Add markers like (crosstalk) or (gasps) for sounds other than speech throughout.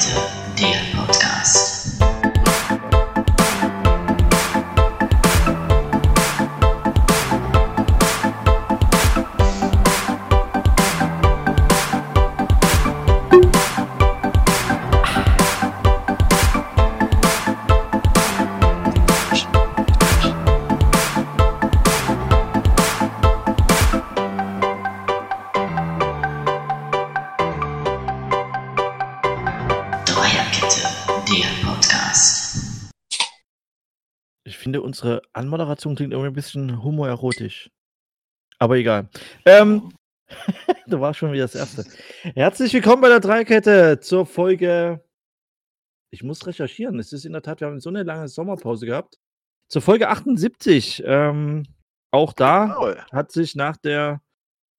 Dreierkette, unsere Anmoderation klingt irgendwie ein bisschen homoerotisch. Aber egal. Ähm, (laughs) du warst schon wieder das Erste. Herzlich willkommen bei der Dreikette zur Folge. Ich muss recherchieren. Es ist in der Tat, wir haben so eine lange Sommerpause gehabt. Zur Folge 78. Ähm, auch da Jawohl. hat sich nach der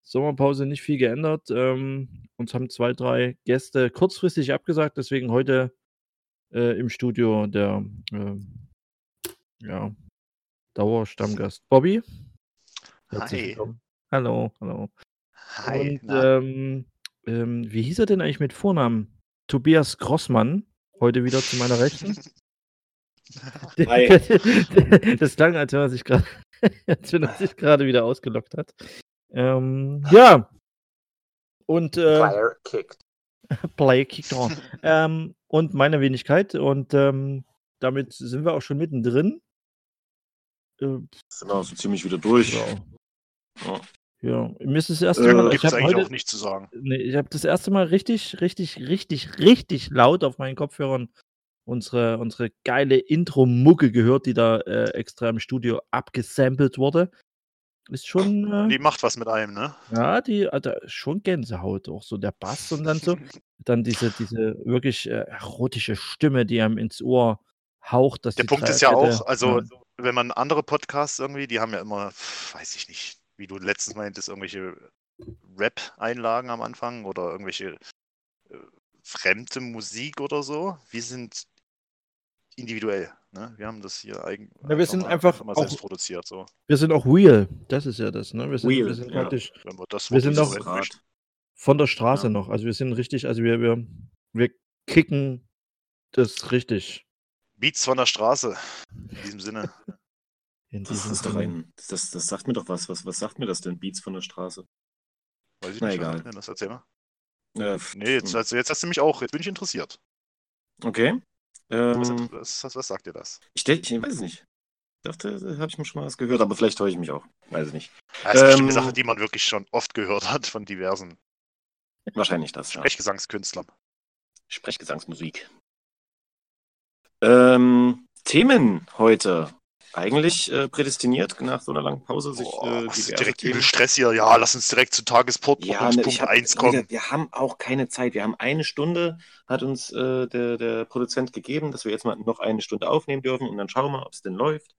Sommerpause nicht viel geändert. Ähm, uns haben zwei, drei Gäste kurzfristig abgesagt, deswegen heute äh, im Studio der ähm, ja, Dauerstammgast Bobby. Herzlich Hi. willkommen. Hallo, hallo. Hi. Und ähm, ähm, wie hieß er denn eigentlich mit Vornamen? Tobias Grossmann, heute wieder zu meiner Rechten. (laughs) (laughs) Hi. das klang, als wenn er sich gerade (laughs) als wenn er sich gerade wieder ausgelockt hat. Ähm, ja. Und äh, Player kicked. Play kicked on. ähm, und meine Wenigkeit. Und ähm, damit sind wir auch schon mittendrin. Äh, Sind wir so ziemlich wieder durch. ja. Ja. ja. Mir ist das erste Äh, Mal. Ich Gibt es eigentlich heute, auch nichts zu sagen. nee, ich habe das erste Mal richtig, richtig, richtig, richtig laut auf meinen Kopfhörern unsere, unsere geile Intro-Mucke gehört, die da äh, extra im Studio abgesampelt wurde. Ist schon, äh, Die macht was mit einem, ne? ja, die hat da schon Gänsehaut, auch so der Bass und dann so. (laughs) Dann diese, diese wirklich äh, erotische Stimme, die einem ins Ohr haucht. Dass Der Punkt ist ja auch, also ja. Wenn man andere Podcasts irgendwie, die haben ja immer, weiß ich nicht, wie du letztens meintest, irgendwelche Rap-Einlagen am Anfang oder irgendwelche äh, fremde Musik oder so. Wir sind individuell. Ne? Wir haben das hier eigentlich Ja, wir sind einfach mal auch- selbst produziert. So. Wir sind auch real, das ist ja das, ne? Wir sind, Real, wir sind ja. praktisch Wenn wir das Wir sind möchten. von der Straße Ja. noch. Also wir sind richtig, also wir, wir, wir kicken das richtig. Beats von der Straße. In diesem Sinne. (laughs) In Das diesem ist doch ein. Das, das sagt mir doch was. was. Was sagt mir das denn? Beats von der Straße. Weiß ich Na, nicht, egal. was sagt denn das erzähl mal. Äh, Nee, jetzt, also jetzt hast du mich auch, jetzt bin ich interessiert. Okay. Was, Ähm, was, was, was sagt dir das? ich, denk- ich weiß es nicht. Ich dachte, da habe ich mir schon mal was gehört, aber vielleicht täusche ich mich auch. Weiß ich nicht. Das ist bestimmt eine Ähm, Sache, die man wirklich schon oft gehört hat von diversen Wahrscheinlich das, ja. Sprechgesangskünstlern. Sprechgesangsmusik. Ähm, Themen heute. Eigentlich äh, prädestiniert nach so einer langen Pause sich Boah, äh, direkt übel Stress hier. Ja, lass uns direkt zu Tagespunkt Ja, ne, Punkt hab, 1 Leute, kommen. wir haben auch keine Zeit. Wir haben eine Stunde, hat uns äh, der, der Produzent gegeben, dass wir jetzt mal noch eine Stunde aufnehmen dürfen und dann schauen wir, ob es denn läuft.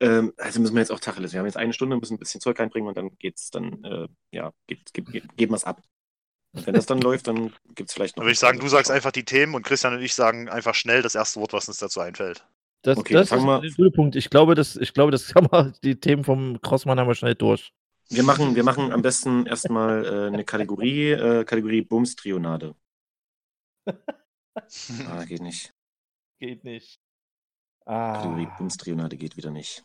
Ähm, also müssen wir jetzt auch Tacheles. Wir haben jetzt eine Stunde, müssen ein bisschen Zeug reinbringen und dann geht's dann, äh, ja, geht, geht, geht, geben wir es ab. Wenn das dann läuft, dann gibt es vielleicht noch. Dann würde ich sagen, du sagst einfach die Themen und Christian und ich sagen einfach schnell das erste Wort, was uns dazu einfällt. Das, Okay, das ist fangen wir- ein guter Punkt. Ich glaube, das, ich glaube, das kann man, die Themen vom Crossmann haben wir schnell durch. Wir machen, wir machen am besten erstmal äh, eine Kategorie, äh, Kategorie Bums-Trionade. (laughs) Ah, geht nicht. Geht nicht. Kategorie Ah. Bums-Trionade geht wieder nicht.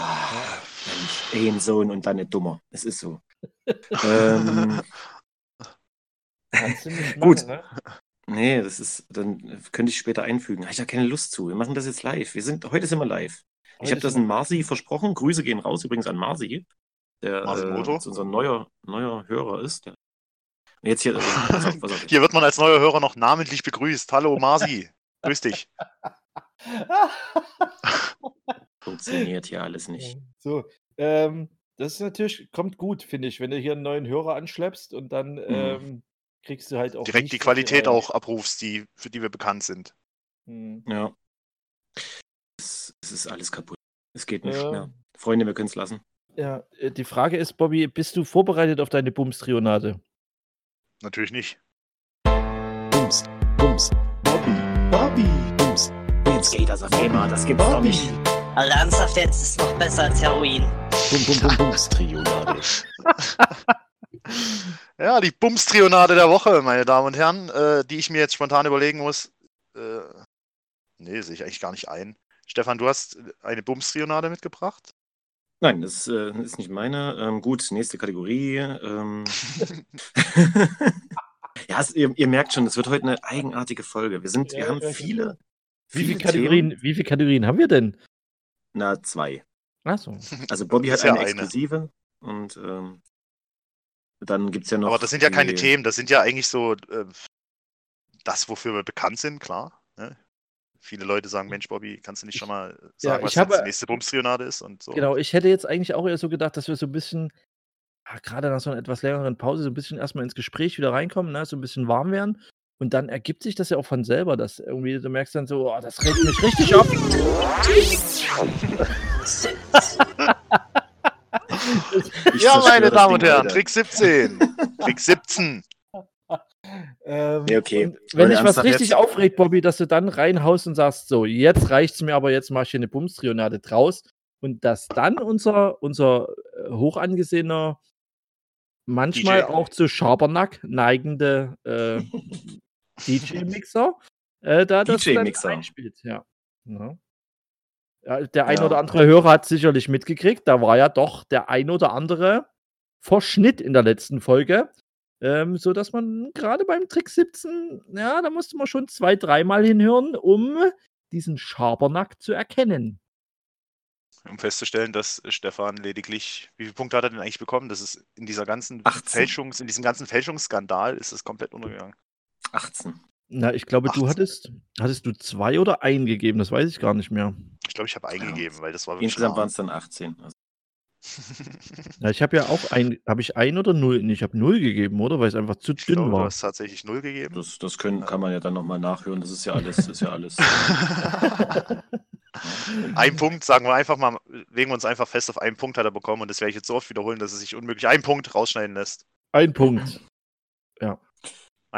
Ah, Mensch, ein Sohn und dann nicht dummer. Es ist so. (laughs) ähm, nicht (laughs) Gut. machen, ne? nee, das ist, dann könnte ich später einfügen. Habe ich ja keine Lust zu. Wir machen das jetzt live. Wir sind, heute sind wir live. Ich Heute habe das in Marci versprochen. Grüße gehen raus übrigens an Marci, der Marci äh, unser neuer, neuer Hörer ist. Der, und jetzt hier, (laughs) auf. Hier wird man als neuer Hörer noch namentlich begrüßt. Hallo Marci, grüß dich. Funktioniert hier alles nicht. So, ähm, das ist natürlich, kommt gut, finde ich, wenn du hier einen neuen Hörer anschleppst und dann ähm, kriegst du halt auch Direkt die Qualität rein. auch abrufst, die, für die wir bekannt sind. Hm. Ja. Es, es ist alles kaputt. Es geht nicht Ja. mehr. Freunde, wir können es lassen. Ja, äh, die Frage ist, Bobby, bist du vorbereitet auf deine Bums-Trionade? Natürlich nicht. Bums, Bums, Bobby, Bobby, Bums. Jetzt geht das auf einmal, das gibt's doch nicht. Also ernsthaft jetzt ist noch besser als Heroin. Bum, bum, bum, Bums, Trionade. (laughs) Ja, die Bums-Trionade der Woche, meine Damen und Herren, äh, die ich mir jetzt spontan überlegen muss. Äh, nee, sehe ich eigentlich gar nicht ein. Stefan, du hast eine Bums-Trionade mitgebracht? Nein, das äh, ist nicht meine. Ähm, gut, nächste Kategorie. Ähm. (laughs) ja, es, ihr, ihr, merkt schon, es wird heute eine eigenartige Folge. Wir, sind, Ja, wir haben viele. Wie viele viele Kategorien, wie viele Kategorien haben wir denn? Na, zwei. Achso. Also Bobby hat ja eine eine. exklusive und ähm, dann gibt es ja noch. Aber das sind ja keine Themen, das sind ja eigentlich so äh, das, wofür wir bekannt sind, klar. Ne? Viele Leute sagen, Mensch, Bobby, kannst du nicht schon mal sagen, ich was habe- jetzt die nächste Bums-Trionade ist und so. Genau, ich hätte jetzt eigentlich auch eher so gedacht, dass wir so ein bisschen, ah, gerade nach so einer etwas längeren Pause, so ein bisschen erstmal ins Gespräch wieder reinkommen, ne? so ein bisschen warm werden. Und dann ergibt sich das ja auch von selber, dass irgendwie du merkst dann so, oh, das regt mich richtig auf. (laughs) Ja, meine Damen und Herren. Trick 17. Trick 17. Ähm, Nee, okay. und wenn Leute, dich was richtig jetzt? aufregt, Bobby, dass du dann reinhaust und sagst, so, jetzt reicht's mir, aber jetzt mach ich hier eine Bumstrionade draus. Und dass dann unser, unser äh, hoch angesehener, manchmal DJ. auch zu Schabernack neigende äh, (laughs) DJ-Mixer äh, da das dann DJ-Mixer. einspielt. Ja. Ja. Ja, der ein Ja. oder andere Hörer hat sicherlich mitgekriegt, da war ja doch der ein oder andere Verschnitt in der letzten Folge. Ähm, so dass man gerade beim Trick 17, ja, da musste man schon zwei, dreimal hinhören, um diesen Schabernack zu erkennen. Um festzustellen, dass Stefan lediglich, wie viele Punkte hat er denn eigentlich bekommen? Das ist in dieser ganzen 18. Fälschungs, in diesem ganzen Fälschungsskandal ist es komplett untergegangen. 18. Na, ich glaube, du 18. hattest, hattest du zwei oder einen gegeben, das weiß ich gar nicht mehr. Ich glaube, ich habe eingegeben, weil das war wirklich Insgesamt waren es dann 18. Also, (laughs) Ja, ich habe ja auch ein, habe ich ein oder null? Nee, ich habe null gegeben, oder? Weil es einfach zu Ich dünn glaube, du war. hast tatsächlich null gegeben. das das können, kann man ja dann nochmal nachhören. Das ist ja alles. Das ist ja alles. (laughs) (laughs) Ein Punkt, sagen wir einfach mal, legen wir uns einfach fest, auf einen Punkt hat er bekommen und das werde ich jetzt so oft wiederholen, dass es sich unmöglich einen Punkt rausschneiden lässt. Ein Punkt.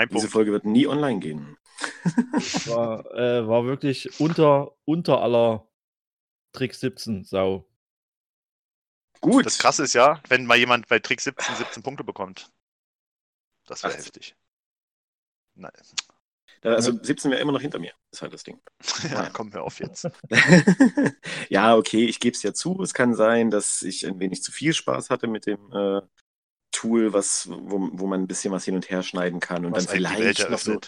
Ein Diese Punkt. Folge wird nie online gehen. (laughs) War, äh, war wirklich unter, unter aller Trick 17 Sau. Gut. Das Krasse ist ja, wenn mal jemand bei Trick 17 17 Punkte bekommt. Das wäre 18. heftig. Nein. Also 17 wäre immer noch hinter mir. ist halt das Ding. (laughs) Ja, komm mir auf jetzt. (laughs) ja, okay, ich gebe es ja zu. Es kann sein, dass ich ein wenig zu viel Spaß hatte mit dem äh, Tool, was, wo, wo man ein bisschen was hin und her schneiden kann und Was dann vielleicht noch so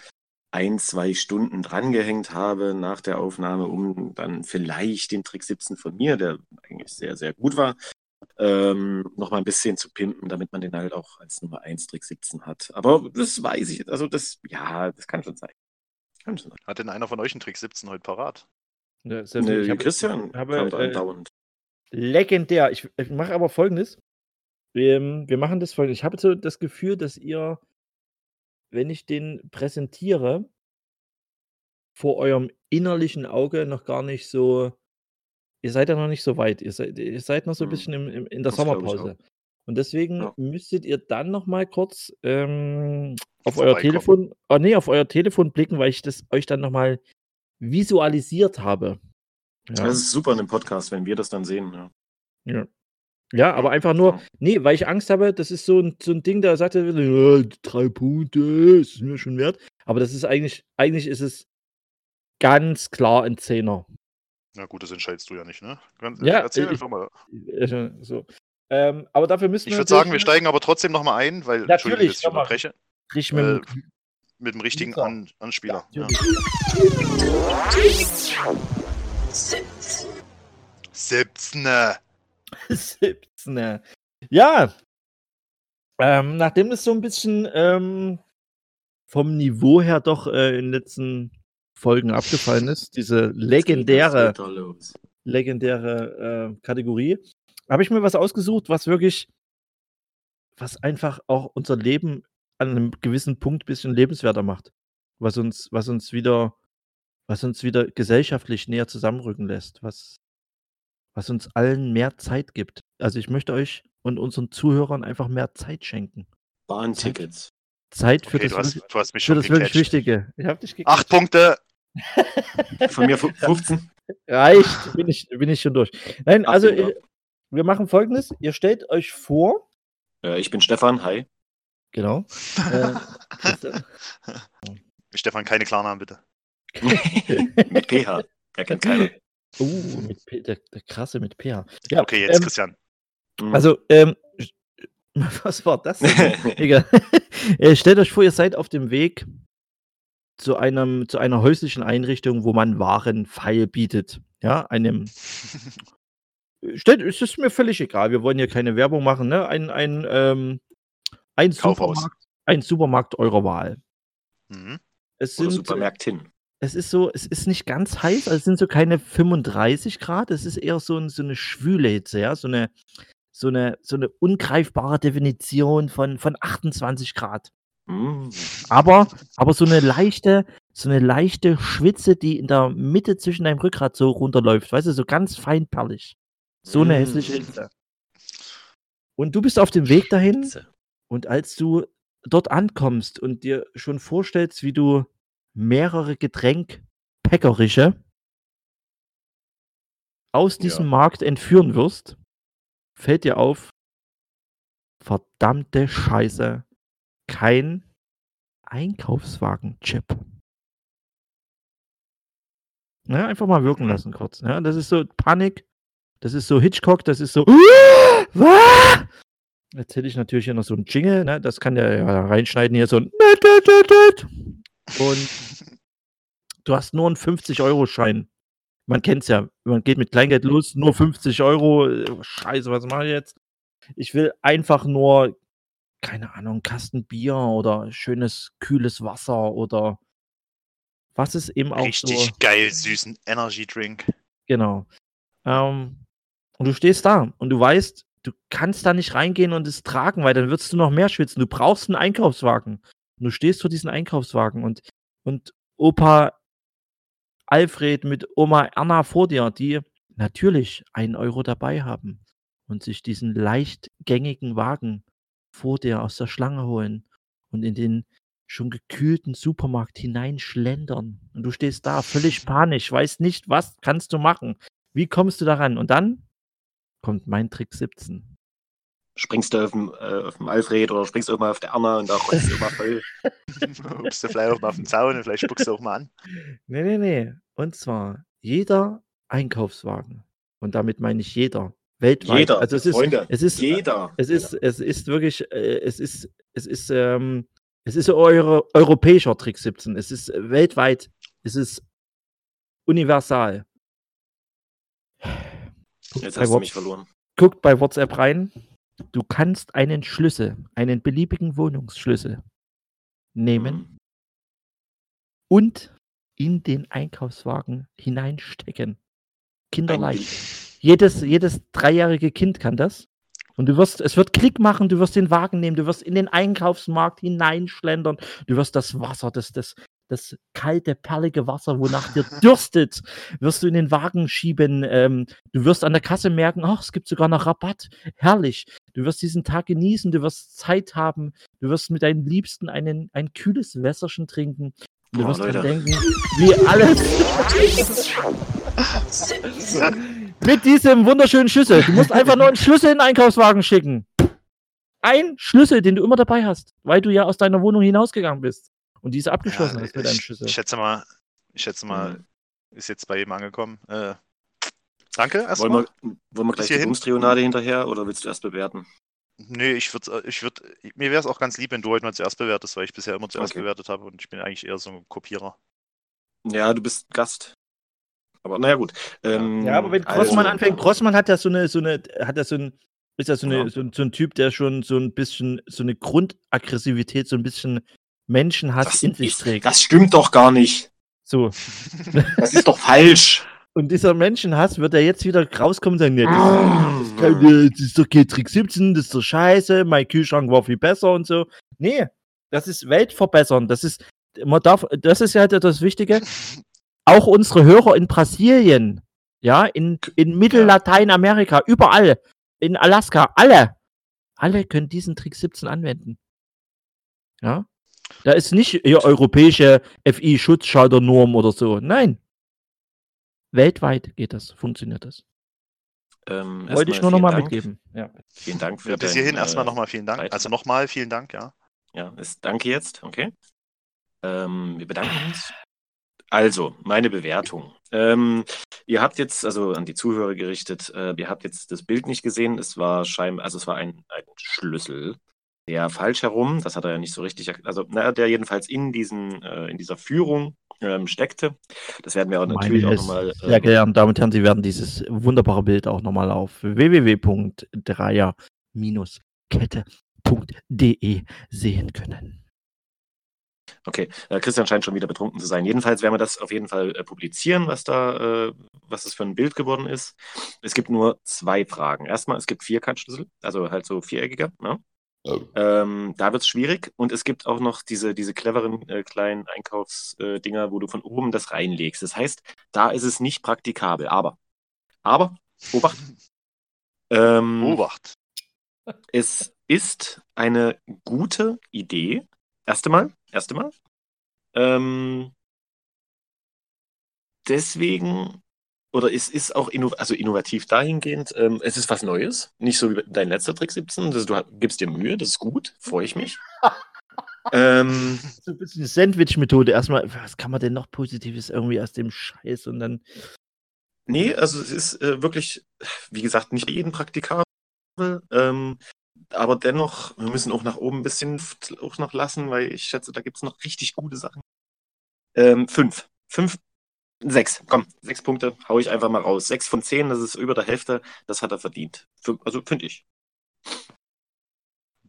ein, zwei Stunden drangehängt habe nach der Aufnahme, um dann vielleicht den Trick 17 von mir, der eigentlich sehr, sehr gut war, ähm, noch mal ein bisschen zu pimpen, damit man den halt auch als Nummer 1 Trick 17 hat. Aber das weiß ich, also das, ja, das kann schon sein. Kann schon sein. Hat denn einer von euch einen Trick 17 heute parat? Ne, selbst ich Nee, habe- Christian habe, kommt äh, andauernd. legendär. Ich, ich mache aber folgendes. Wir, wir machen das folgendes. Ich habe so das Gefühl, dass ihr, wenn ich den präsentiere, vor eurem innerlichen Auge noch gar nicht so. Ihr seid ja noch nicht so weit. Ihr seid, ihr seid noch so ein Hm. bisschen im, im, in der Das Sommerpause. Und deswegen Ja. müsstet ihr dann noch mal kurz ähm, auf euer. Telefon, oh nee, auf euer Telefon blicken, weil ich das euch dann noch mal visualisiert habe. Ja. Das ist super in dem Podcast, wenn wir das dann sehen. Ja. Ja. Ja, aber einfach nur, nee, weil ich Angst habe, das ist so ein, so ein Ding, da sagt er, ja, drei Punkte, ist mir schon wert. Aber das ist eigentlich, eigentlich ist es ganz klar ein Zehner. Na gut, das entscheidest du ja nicht, ne? Ganz- Ja, Erzähl ich- einfach mal. Äh, So. Ähm, aber dafür müssen Ich wir würde sagen, wir natürlich steigen aber trotzdem nochmal ein, weil, Entschuldigung, dass ich unterbreche, richtig mit dem- mit dem richtigen. An Anspieler. Ja. natürlich. 17. 17. Ja. Ähm, nachdem das so ein bisschen ähm, vom Niveau her doch äh, in den letzten Folgen abgefallen ist, diese legendäre. Legendäre äh, Kategorie. Habe ich mir was ausgesucht, was wirklich, was einfach auch unser Leben an einem gewissen Punkt ein bisschen lebenswerter macht. Was uns, was uns wieder, was uns wieder gesellschaftlich näher zusammenrücken lässt, was, was uns allen mehr Zeit gibt. Also ich möchte euch und unseren Zuhörern einfach mehr Zeit schenken. Bahntickets. Zeit für Okay, das, du hast, wirklich- du hast mich für das wirklich. Wichtige. Ich hab dich gecatcht. Acht Punkte. (laughs) Von mir fu- 15. Reicht, bin ich, bin ich schon durch. Nein, Ach, also ja. äh, wir machen folgendes. Ihr stellt euch vor, Äh, ich bin Stefan, hi. Genau. (laughs) Äh? Stefan, keine Klarnamen bitte. (laughs) Mit PH. Ja, kennt keiner. Uh, mit P, der, der krasse mit PH. Ja, Okay, jetzt ähm, Christian. Mhm. Also, ähm, (laughs) was war das? (laughs) Egal. (laughs) Äh, Stellt euch vor, ihr seid auf dem Weg zu einem, zu einer häuslichen Einrichtung, wo man Waren feil bietet. Ja, einem. Stellt, es ist mir völlig egal. Wir wollen hier keine Werbung machen, ne? Ein, ein, ähm, ein Kaufhaus. Supermarkt, ein Supermarkt eurer Wahl. Mhm. Es Oder sind, Supermärktin. Es ist so, es ist nicht ganz heiß, also es sind so keine 35 Grad, es ist eher so, ein, so eine schwüle Hitze, ja, so eine, so eine, so eine ungreifbare Definition von, von 28 Grad. Mhm. Aber, aber so eine leichte, so eine leichte Schwitze, die in der Mitte zwischen deinem Rückgrat so runterläuft, weißt du, so ganz feinperlig. So eine Mm. hässliche Hitze. Und du bist auf dem Weg dahin und als du dort ankommst und dir schon vorstellst, wie du mehrere Getränkpäckerische aus diesem Ja. Markt entführen wirst, fällt dir auf, verdammte Scheiße, kein Einkaufswagen-Chip. Ja, einfach mal wirken lassen kurz. Ja, das ist so Panik, das ist so Hitchcock, das ist so. (gasps) Jetzt hätte ich natürlich hier noch so einen Jingle, ne? das kann der ja reinschneiden hier so ein. (laughs) Und du hast nur einen 50-Euro-Schein. Man kennt's ja, man geht mit Kleingeld los, nur 50 Euro. äh, Scheiße, was mache ich jetzt? Ich will einfach nur, keine Ahnung, einen Kasten Bier oder schönes, kühles Wasser oder was ist eben auch Richtig so. geil süßen Energy Drink. Genau. Ähm, und du stehst da und du weißt, du kannst da nicht reingehen und es tragen, weil dann würdest du noch mehr schwitzen. Du brauchst einen Einkaufswagen. Und du stehst vor diesem Einkaufswagen und, und Opa Alfred mit Oma Erna vor dir, die natürlich einen Euro dabei haben und sich diesen leicht gängigen Wagen vor dir aus der Schlange holen und in den schon gekühlten Supermarkt hineinschlendern. Und du stehst da völlig panisch, weißt nicht, was kannst du machen. Wie kommst du daran? Und dann kommt mein Trick 17. Springst du auf dem, äh, auf dem Alfred oder springst du irgendwann auf der Anna und da rollst du immer voll. (laughs) Hupst du vielleicht auch mal auf den Zaun und vielleicht spuckst du auch mal an. Nee, nee, nee. Und zwar jeder Einkaufswagen. Und damit meine ich jeder. Weltweit. Jeder, Also es ist, Freunde, es ist, jeder. es ist, es ist wirklich, äh, es ist, es ist, ähm, es ist eure, europäischer Trick 17. Es ist weltweit, es ist universal. Jetzt bei hast du mich verloren. Guckt bei WhatsApp rein. Du kannst einen Schlüssel, einen beliebigen Wohnungsschlüssel nehmen Mhm. und in den Einkaufswagen hineinstecken. Ein Kinderleicht. Jedes, jedes dreijährige Kind kann das. Und du wirst, es wird Klick machen, du wirst den Wagen nehmen, du wirst in den Einkaufsmarkt hineinschlendern, du wirst das Wasser, das, das, das kalte, perlige Wasser, wonach dir dürstet, wirst du in den Wagen schieben. Ähm, du wirst an der Kasse merken, ach, es gibt sogar noch Rabatt. Herrlich. Du wirst diesen Tag genießen, du wirst Zeit haben, du wirst mit deinen Liebsten einen, ein kühles Wässerchen trinken. Du Oh, wirst Leute. denken, wie alles mit diesem wunderschönen Schlüssel. Du musst einfach nur einen Schlüssel in den Einkaufswagen schicken. Ein Schlüssel, den du immer dabei hast, weil du ja aus deiner Wohnung hinausgegangen bist und diese abgeschlossen Ja, mit deinem ich, Schlüssel. ich schätze mal, ich schätze mal, Mhm. ist jetzt bei jedem angekommen. Äh, danke Wollen erstmal. wir, wollen wir gleich die? Bumstrionade hinterher oder willst du erst bewerten? Nee, ich würde, ich würd, mir wäre es auch ganz lieb, wenn du heute mal zuerst bewertest, weil ich bisher immer zuerst Okay. bewertet habe und ich bin eigentlich eher so ein Kopierer. Ja, du bist Gast. Aber naja, gut. Ähm, Ja, aber wenn Grossmann also- anfängt, Grossmann hat ja so eine, so eine, hat ja so ein, ist ja so, eine, Ja. so, ein- so ein Typ, der schon so ein bisschen, so eine Grundaggressivität, so ein bisschen Menschenhass das, in sich ist, trägt. das stimmt doch gar nicht. So. (laughs) Das ist doch falsch. Und dieser Menschenhass wird er jetzt wieder rauskommen und sagen, nee, das, Ah. das, das ist doch kein Trick 17, das ist doch scheiße, mein Kühlschrank war viel besser und so. Nee, das ist Weltverbessern. Das ist, man darf, das ist ja das Wichtige. Auch unsere Hörer in Brasilien, ja, in, in Mittellateinamerika, überall, in Alaska, alle, alle können diesen Trick 17 anwenden. Ja. Da ist nicht hier europäische FI-Schutzschalternorm oder so. Nein. Weltweit geht das, funktioniert das. Ähm, Wollte ich nur nochmal mitgeben. Ja. Vielen Dank für Ja, bis hierhin äh, erstmal nochmal vielen Dank. Beitrag. Also nochmal vielen Dank, ja. Ja, ist Danke jetzt, okay. Ähm, wir bedanken uns. Also, meine Bewertung. Ähm, ihr habt jetzt, also an die Zuhörer gerichtet, äh, ihr habt jetzt das Bild nicht gesehen. Es war scheinbar, also es war ein, ein Schlüssel, der falsch herum, das hat er ja nicht so richtig, also na, der jedenfalls in diesen, äh, in dieser Führung ähm, steckte. Das werden wir auch natürlich Meine auch nochmal. Sehr geehrte Damen und Herren, Sie werden dieses wunderbare Bild auch nochmal auf www.dreier-kette.de sehen können. Okay, äh, Christian scheint schon wieder betrunken zu sein. Jedenfalls werden wir das auf jeden Fall äh, publizieren, was da, äh, was das für ein Bild geworden ist. Es gibt nur zwei Fragen. Erstmal, es gibt Vierkantschlüssel, also halt so viereckiger. Ne? Ähm, da wird es schwierig. Und es gibt auch noch diese, diese cleveren äh, kleinen Einkaufsdinger, wo du von oben das reinlegst. Das heißt, da ist es nicht praktikabel. Aber, aber, Obacht. (laughs) Ähm, Obacht. es ist eine gute Idee. Erste Mal, erste Mal. Ähm, deswegen, oder es ist auch inno also innovativ dahingehend, ähm, es ist was Neues. Nicht so wie dein letzter Trick 17. Das, du gibst dir Mühe, das ist gut, freue ich mich. (laughs) ähm, So ein bisschen Sandwich-Methode. Erstmal, was kann man denn noch Positives irgendwie aus dem Scheiß und dann. nee, also es ist äh, wirklich, wie gesagt, nicht jeden praktikabel. Ähm, aber dennoch, wir müssen auch nach oben ein bisschen auch noch lassen, weil ich schätze, da gibt es noch richtig gute Sachen. Ähm, fünf. Fünf. Sechs. Komm, sechs Punkte hau ich einfach mal raus. Sechs von zehn, das ist über der Hälfte. Das hat er verdient. Für, also finde ich.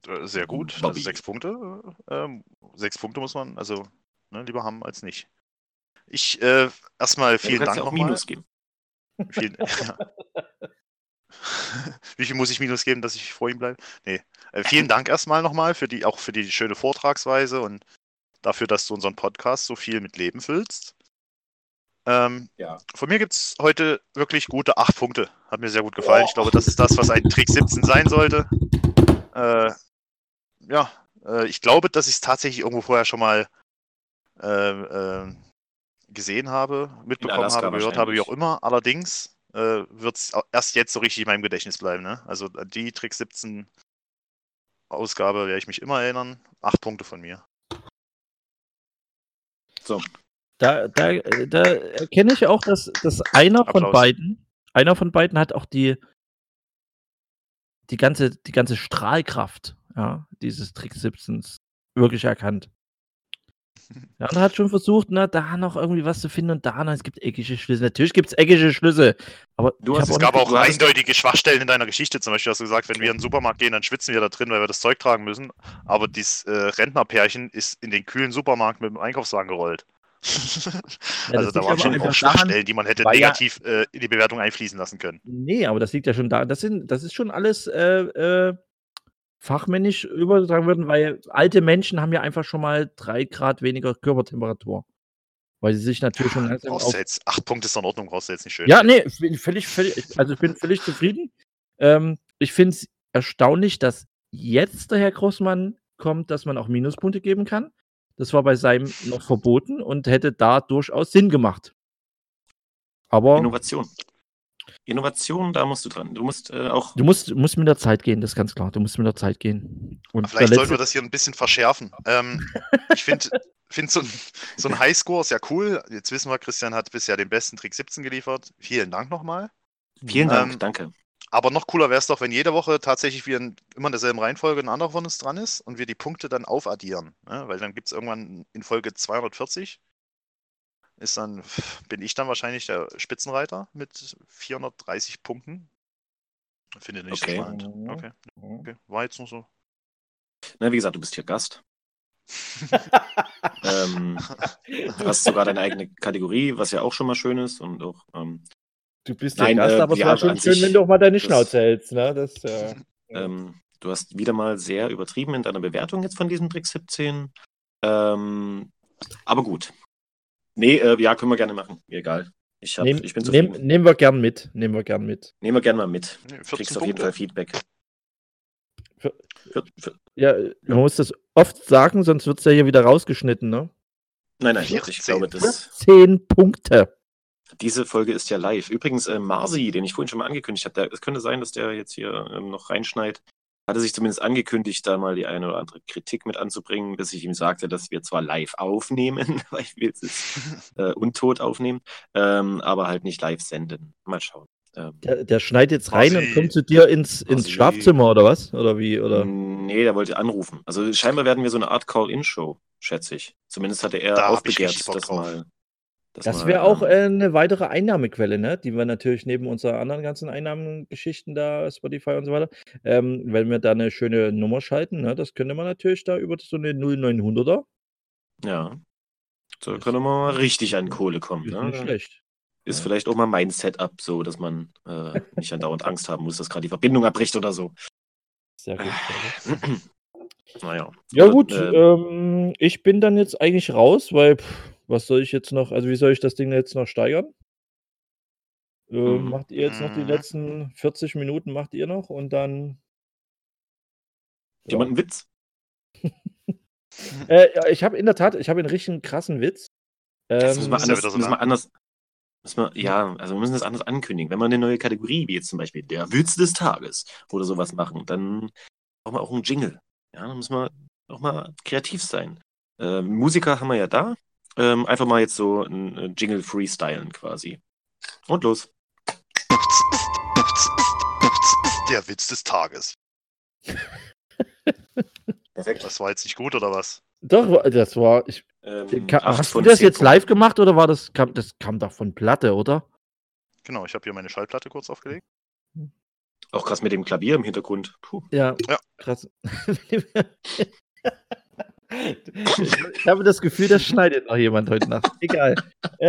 Äh, Sehr gut. Also sechs Punkte. äh, Ähm, sechs Punkte muss man also ne, lieber haben als nicht. Ich äh, erstmal Ja, du vielen kannst Dank ja auch nochmal. Minus geben. Vielen, (laughs) ja. (laughs) Wie viel muss ich Minus geben, dass ich vor ihm bleibe? Nee. Äh, vielen Dank erstmal nochmal für die, auch für die schöne Vortragsweise und dafür, dass du unseren Podcast so viel mit Leben füllst. Ähm, Ja. von mir gibt es heute wirklich gute acht Punkte. Hat mir sehr gut gefallen. Ich glaube, das ist das, was ein Trick 17 sein sollte. Äh, ja, äh, ich glaube, dass ich es tatsächlich irgendwo vorher schon mal äh, gesehen habe, mitbekommen habe, gehört habe, wie auch immer. Allerdings äh, wird es erst jetzt so richtig in meinem Gedächtnis bleiben. Ne? Also die Trick 17 Ausgabe werde ich mich immer erinnern. Acht Punkte von mir. So, Da, da, da erkenne ich auch, dass, dass einer von Applaus. beiden, einer von beiden hat auch die, die ganze, die ganze Strahlkraft ja, dieses Trick 17 wirklich erkannt. (laughs) Der andere hat schon versucht, na, da noch irgendwie was zu finden und da noch, es gibt eckige Schlüsse. Natürlich gibt es eckige Schlüsse, aber Du hast- Es gab auch hattest- eindeutige Schwachstellen in deiner Geschichte. Zum Beispiel hast du gesagt, wenn wir in den Supermarkt gehen, dann schwitzen wir da drin, weil wir das Zeug tragen müssen. Aber dieses äh, Rentnerpärchen ist in den kühlen Supermarkt mit dem Einkaufswagen gerollt. Das also da waren schon auch Schwachstellen, die man hätte weil ja- negativ äh, in die Bewertung einfließen lassen können. Nee, aber das liegt ja schon da. Das, sind, das ist schon alles äh, äh, fachmännisch übertragen worden, weil alte Menschen haben ja einfach schon mal drei Grad weniger Körpertemperatur. Weil sie sich natürlich schon langsam auf. jetzt, acht Punkte ist in Ordnung, brauchst du jetzt nicht schön. Ja, nee, völlig, völlig, also ich bin völlig zufrieden. Ähm, ich finde es erstaunlich, dass jetzt der Herr Großmann kommt, dass man auch Minuspunkte geben kann. Das war bei seinem noch verboten und hätte da durchaus Sinn gemacht. Aber Innovation. Innovation, da musst du dran. Du musst äh, auch. du musst, musst mit der Zeit gehen, das ist ganz klar. Du musst mit der Zeit gehen. Und Vielleicht der sollten wir letzte- das hier ein bisschen verschärfen. Ähm, (laughs) ich finde find so ein, so ein Highscore ist ja cool. Jetzt wissen wir, Christian hat bisher den besten Trick 17 geliefert. Vielen Dank nochmal. Vielen Dank, Ähm, danke. Aber noch cooler wäre es doch, wenn jede Woche tatsächlich wir in, immer in derselben Reihenfolge ein anderer von uns dran ist und wir die Punkte dann aufaddieren. Ne? Weil dann gibt es irgendwann in Folge 240, ist dann, bin ich dann wahrscheinlich der Spitzenreiter mit 430 Punkten. Finde nicht Okay. so spannend. Okay. okay. War jetzt nur so. Na, wie gesagt, du bist hier Gast. (laughs) ähm, du hast sogar deine eigene Kategorie, was ja auch schon mal schön ist und auch. Ähm, Du bist Nein, der Gast, äh, aber es ja, war schon schön, wenn du auch mal deine das- Schnauze hältst. Ne? Das, äh, (laughs) ähm, du hast wieder mal sehr übertrieben in deiner Bewertung jetzt von diesem Trick 17. Ähm, aber gut. Nee, äh, ja, können wir gerne machen. Mir egal. Ich, hab, nehm, ich bin nehm, zufrieden. nehmen wir gern mit. Nehmen wir gern mit. Nehmen wir gerne mal mit. Nee, Du 14 kriegst auf jeden Punkte. Fall Feedback. Für- Für, für, Ja, man muss das oft sagen, sonst wird es ja hier wieder rausgeschnitten. Ne? nein, nein, ich 14. glaube, das, Zehn Punkte. Diese Folge ist ja live. Übrigens, äh, Marzi, den ich vorhin schon mal angekündigt habe, es könnte sein, dass der jetzt hier ähm, noch reinschneit. hatte sich zumindest angekündigt, da mal die eine oder andere Kritik mit anzubringen, bis ich ihm sagte, dass wir zwar live aufnehmen, (laughs) weil ich will es jetzt (laughs) äh, untot aufnehmen, ähm, aber halt nicht live senden. Mal schauen. Ähm, Der, der schneidet jetzt rein und Ossi. kommt zu dir ins, ins. Schlafzimmer oder was? Oder wie? Oder? Nee, der wollte anrufen. Also scheinbar werden wir so eine Art Call-In-Show, schätze ich. Zumindest hatte er Da aufbegehrt, das drauf. Mal. Das wäre auch ähm, äh, eine weitere Einnahmequelle, ne? Die wir natürlich neben unseren anderen ganzen Einnahmengeschichten da, Spotify und so weiter, ähm, wenn wir da eine schöne Nummer schalten, ne? Das könnte man natürlich da über so eine 0900er. Ja. So können wir mal richtig an Kohle kommen. Ist Ne? nicht schlecht. Ist Ja. vielleicht auch mal mein Setup so, dass man äh, nicht andauernd Angst haben muss, dass gerade die Verbindung abbricht oder so. Sehr gut. Sehr gut. (clears throat) naja. Ja, gut, äh, ähm, ich bin dann jetzt eigentlich raus, weil, pff, was soll ich jetzt noch, also wie soll ich das Ding jetzt noch steigern? Äh, Mhm. Macht ihr jetzt noch die Mhm. letzten 40 Minuten, macht ihr noch und dann. jemand einen Witz? (laughs) Äh, ja, ich habe in der Tat, ich habe einen richtig krassen Witz. Das Ähm, müssen wir ja anders, so müssen wir anders. Müssen wir, ja, also wir müssen das anders ankündigen. Wenn wir eine neue Kategorie, wie jetzt zum Beispiel der Witz des Tages oder sowas machen, dann brauchen wir auch einen Jingle. Ja, dann müssen wir auch mal kreativ sein. Ähm, Musiker haben wir ja da. Ähm, einfach mal jetzt so ein äh, Jingle freestylen quasi. Und los. Der Witz des Tages. (laughs) Perfekt. Das war jetzt nicht gut, oder was? Doch, das war. Ich, Ähm, hast du das jetzt Punkten. live gemacht oder war das kam, das kam doch von Platte, oder? Genau, ich habe hier meine Schallplatte kurz aufgelegt. Auch krass mit dem Klavier im Hintergrund. Puh. Ja, Ja. krass. (laughs) (laughs) ich habe das Gefühl, das schneidet noch jemand heute Nacht. Egal. (laughs)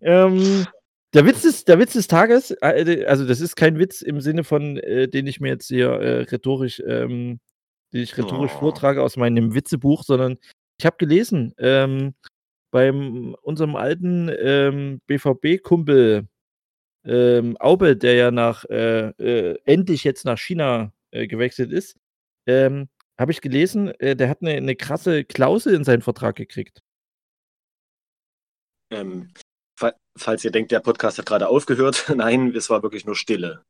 ähm, der, Witz des, der Witz des Tages, äh, also das ist kein Witz im Sinne von, äh, den ich mir jetzt hier äh, rhetorisch, ähm, den ich rhetorisch Oh. vortrage aus meinem Witzebuch, sondern ich habe gelesen, ähm, beim unserem alten ähm, BVB-Kumpel ähm, Aube, der ja nach äh, äh, endlich jetzt nach China äh, gewechselt ist, ähm, habe ich gelesen, äh, der hat eine, eine krasse Klausel in seinen Vertrag gekriegt. Ähm, fa falls ihr denkt, der Podcast hat gerade aufgehört, (laughs) nein, es war wirklich nur Stille.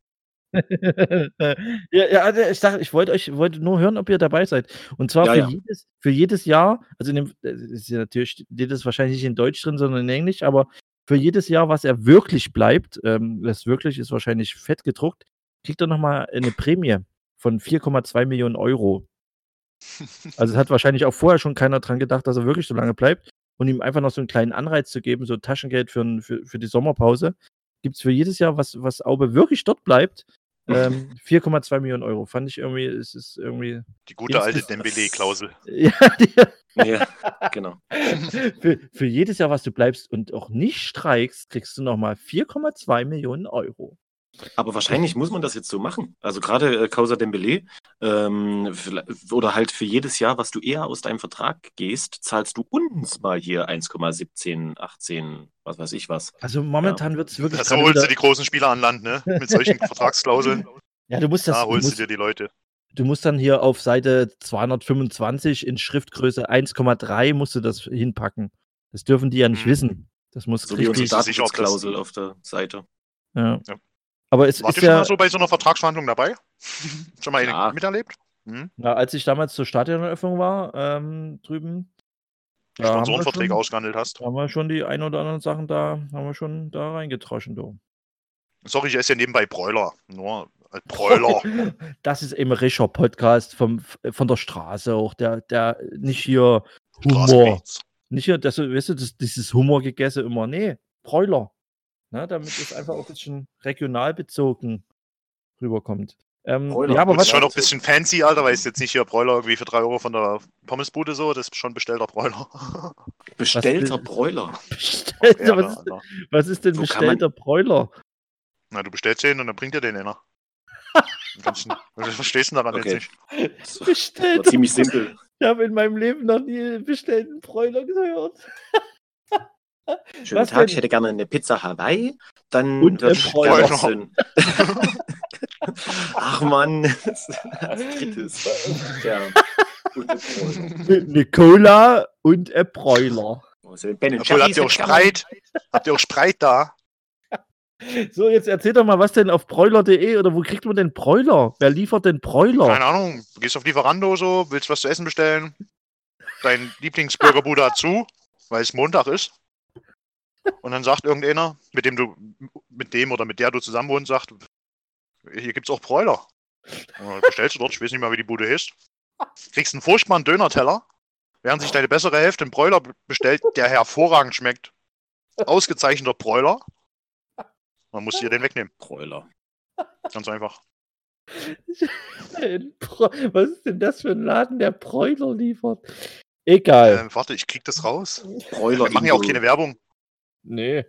(laughs) ja, ja, also ich dachte, ich wollte euch wollte nur hören, ob ihr dabei seid. Und zwar Ja, für, ja. Jedes, für jedes Jahr, also in dem, das ist ja natürlich steht das wahrscheinlich nicht in Deutsch drin, sondern in Englisch, aber für jedes Jahr, was er wirklich bleibt, ähm, das wirklich ist wahrscheinlich fett gedruckt, kriegt er nochmal eine Prämie von 4,2 Millionen Euro. Also es hat wahrscheinlich auch vorher schon keiner dran gedacht, dass er wirklich so lange bleibt und ihm einfach noch so einen kleinen Anreiz zu geben, so Taschengeld für, für, für die Sommerpause. Gibt es für jedes Jahr, was, was Aube wirklich dort bleibt, (laughs) ähm, 4,2 Millionen Euro. Fand ich irgendwie, es ist irgendwie. Die gute alte Dembele-Klausel. (laughs) Ja, Ja, genau. (laughs) für, für jedes Jahr, was du bleibst und auch nicht streikst, kriegst du nochmal 4,2 Millionen Euro. Aber wahrscheinlich muss man das jetzt so machen. Also gerade äh, Causa Dembele ähm, oder halt für jedes Jahr, was du eher aus deinem Vertrag gehst, zahlst du uns mal hier 1,17, 18, was weiß ich was. Also momentan wird es wirklich. Ja, so gerade holst wieder- du die großen Spieler an Land, ne? Mit solchen (laughs) Vertragsklauseln. ja, du musst das. Da holst du musst, dir die Leute. du musst dann hier auf Seite 225 in Schriftgröße 1,3 musst du das hinpacken. Das dürfen die ja nicht Mhm. wissen. Das muss So wie unsere richtig. das- Datenschutzklausel auf der Seite. Ja. Ja. Aber es Warst ist du schon ja, mal so bei so einer Vertragsverhandlung dabei? (laughs) schon mal eine Ja. miterlebt? Hm? na, als ich damals zur Stadioneröffnung war, ähm, drüben, Die Sponsorenverträge ausgehandelt hast? haben wir schon die ein oder anderen Sachen da, haben wir schon da reingetroschen, du. Sorry, ich esse ja nebenbei Broiler. Nur als (laughs) Broiler. Das ist eben ein richtiger Podcast vom, von der Straße auch, der, der nicht hier Humor, nicht hier, das, weißt du, das, dieses Humor gegessen immer, nee, Bräuler. Ne, damit es einfach auch ein bisschen regional bezogen rüberkommt. Ähm, Bräuler, ja, aber Und was, ist schon noch ein bisschen fancy, Alter, weil es jetzt nicht hier Broiler irgendwie für 3 Euro von der Pommesbude so, das ist schon bestellter Broiler. Bestellter (laughs) Broiler. bestellter, was, (laughs) Alter. was ist denn Wo man- bestellter Bräuler? Na, du bestellst den und dann bringt dir den einer. (laughs) Was verstehst du daran Okay. jetzt nicht? Das Bestellter ziemlich simpel. Ich habe in meinem Leben noch nie bestellten Bräuler gehört. Schönen Was Tag, denn? ich hätte gerne eine Pizza Hawaii. Dann Und wird ein Broiler. gegessen. Ach Mann, (laughs) das. Ja. Eine Cola und ein Bräuler. Also Ben Obwohl, habt ihr auch ich gerne. Spreit? Habt ihr auch Spreit da? (laughs) So, jetzt erzähl doch mal, was denn auf broiler.de oder wo kriegt man denn Broiler? Wer liefert denn Broiler? Keine Ahnung, du gehst auf Lieferando so, willst was zu essen bestellen. Dein Lieblingsburgerbude hat zu, weil es Montag ist. Und dann sagt irgendeiner, mit dem du, mit dem oder mit der du zusammen wohnst, sagt, hier gibt's auch Bräuler. Bestellst du dort, ich weiß nicht mal, wie die Bude heißt. Kriegst einen furchtbaren Döner-Teller, während sich deine bessere Hälfte einen Bräuler bestellt, der hervorragend schmeckt. Ausgezeichneter Bräuler. Man muss dir den wegnehmen. Bräuler. Ganz einfach. Was ist denn das für ein Laden, der Bräuler liefert? Egal. Ähm, warte, ich krieg das raus. Bräuler. Wir machen ja auch keine Werbung. Nee.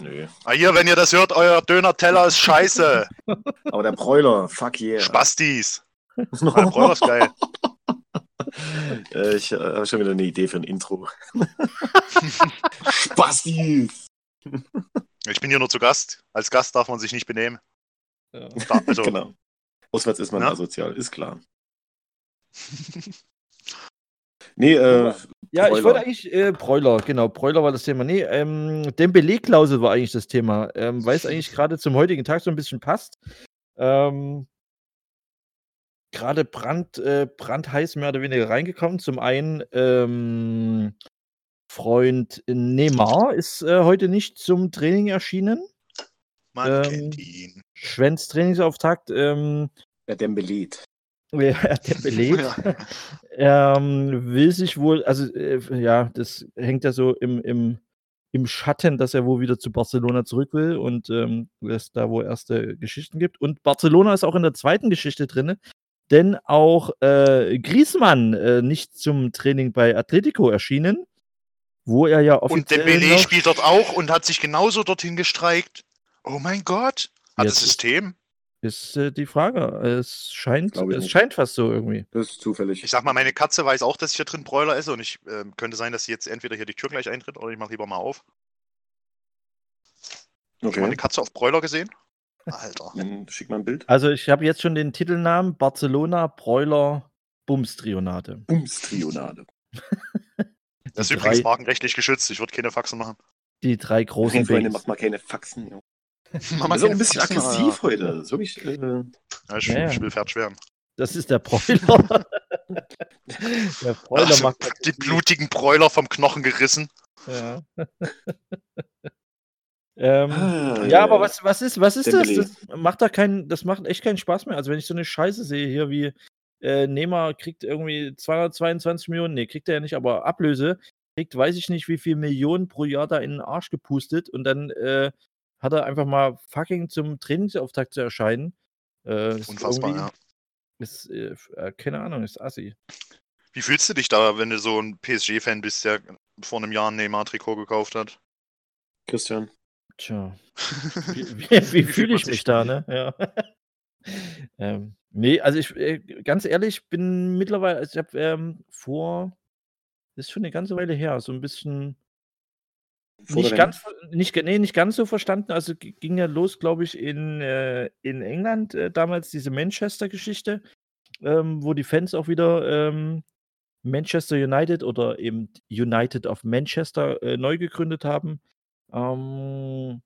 Nö. Ah, hier, wenn ihr das hört, euer Döner-Teller ist scheiße. (laughs) Aber der Bräuler, fuck yeah. Spastis. (laughs) Ah, Bräuler ist geil. Äh, ich äh, habe schon wieder eine Idee für ein Intro. (laughs) Spastis! Ich bin hier nur zu Gast. Als Gast darf man sich nicht benehmen. Ja. Da, also, Genau. Auswärts ist man Ja. asozial, ist klar. Nee, äh, Ja, ich Bräuler. wollte eigentlich äh, Bräuler, genau, Bräuler war das Thema. Nee, ähm, Dembele-Klausel war eigentlich das Thema, ähm, weil es eigentlich gerade zum heutigen Tag so ein bisschen passt. Ähm, gerade brand, äh, brandheiß mehr oder weniger reingekommen. Zum einen ähm, Freund Neymar ist äh, heute nicht zum Training erschienen. man Ähm, kennt ihn. Schwenz Trainingsauftakt. Ähm, der Dembelit. Ja, (laughs) der belegt. (laughs) ähm, will sich wohl, also äh, ja, das hängt ja so im, im, im Schatten, dass er wohl wieder zu Barcelona zurück will und ähm, es da wohl erste Geschichten gibt. Und Barcelona ist auch in der zweiten Geschichte drin, denn auch äh, Griezmann äh, nicht zum Training bei Atletico erschienen, wo er ja Und offiziell Dembele noch- spielt dort auch und hat sich genauso dorthin gestreikt. Oh mein Gott. Hat Jetzt das System? Ist äh, die Frage. Es scheint, es nicht. scheint fast so irgendwie. Das ist zufällig. Ich sag mal, meine Katze weiß auch, dass ich hier drin Bräuler esse und ich ähm, könnte sein, dass sie jetzt entweder hier die Tür gleich eintritt oder ich mach lieber mal auf. Schon mal Okay. eine Katze auf Bräuler gesehen? Alter. (laughs) Dann schick mal ein Bild. Also ich habe jetzt schon den Titelnamen Barcelona Bräuler Bumstrionate. Bums-Trionade. Das ist übrigens markenrechtlich geschützt. Ich würde keine Faxen machen. Die drei großen Freunde, Babys. macht mal keine Faxen. Ja. Das ist auch ein bisschen Faxen, aggressiv heute. Das ist wirklich, äh, Ja, ich, Ja, ich will Pferd schweren. Das ist der Bräuler. (laughs) der Bräuler Also, macht die blutigen Bräuler vom Knochen gerissen. Ja. (laughs) ähm, ah, ja, aber was, was ist, was ist das? Das macht da keinen, das macht echt keinen Spaß mehr. Also wenn ich so eine Scheiße sehe hier wie äh, Neymar kriegt irgendwie 222 Millionen, nee, kriegt er ja nicht, aber Ablöse, kriegt weiß ich nicht wie viel Millionen pro Jahr da in den Arsch gepustet und dann äh, hat er einfach mal fucking zum Trainingsauftakt zu erscheinen. Äh, Unfassbar, ja. Ist, äh, äh, keine Ahnung, ist assi. Wie fühlst du dich da, wenn du so ein PSG-Fan bist, der vor einem Jahr ein Neymar-Trikot gekauft hat? Christian. Tja. (laughs) Wie, wie, wie fühle ich mich da, ne? Ja. (laughs) ähm, nee, also ich, äh, ganz ehrlich, bin mittlerweile, also ich habe ähm, vor, das ist schon eine ganze Weile her, so ein bisschen nicht ganz, nicht, nee, nicht ganz so verstanden. Also ging ja los, glaube ich, in, äh, in England äh, damals diese Manchester-Geschichte, ähm, wo die Fans auch wieder ähm, Manchester United oder eben United of Manchester äh, neu gegründet haben. Ähm,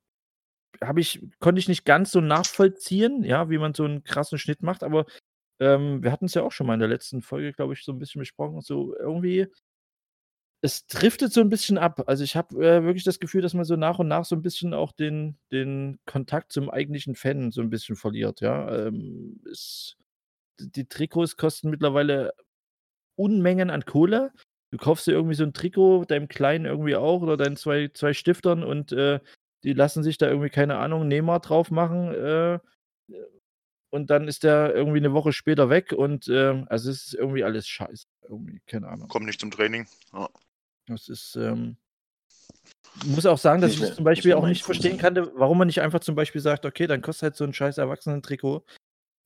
habe ich, konnte ich nicht ganz so nachvollziehen, ja, wie man so einen krassen Schnitt macht, aber ähm, wir hatten es ja auch schon mal in der letzten Folge, glaube ich, so ein bisschen besprochen. So irgendwie, es driftet so ein bisschen ab. Also ich habe äh, wirklich das Gefühl, dass man so nach und nach so ein bisschen auch den, den Kontakt zum eigentlichen Fan so ein bisschen verliert, ja. Ähm, es, die Trikots kosten mittlerweile Unmengen an Kohle. Du kaufst dir irgendwie so ein Trikot, deinem Kleinen irgendwie auch oder deinen zwei, zwei Stiftern und äh, die lassen sich da irgendwie, keine Ahnung, Neymar drauf machen äh, und dann ist der irgendwie eine Woche später weg und äh, also es ist irgendwie alles scheiße. Irgendwie, keine Ahnung. Kommt nicht zum Training. Ja. Das ist, ähm, muss auch sagen, dass ich mehr- das zum Beispiel auch nicht Fuß. verstehen kann, warum man nicht einfach zum Beispiel sagt, okay, dann kostet halt so ein scheiß Erwachsenen-Trikot,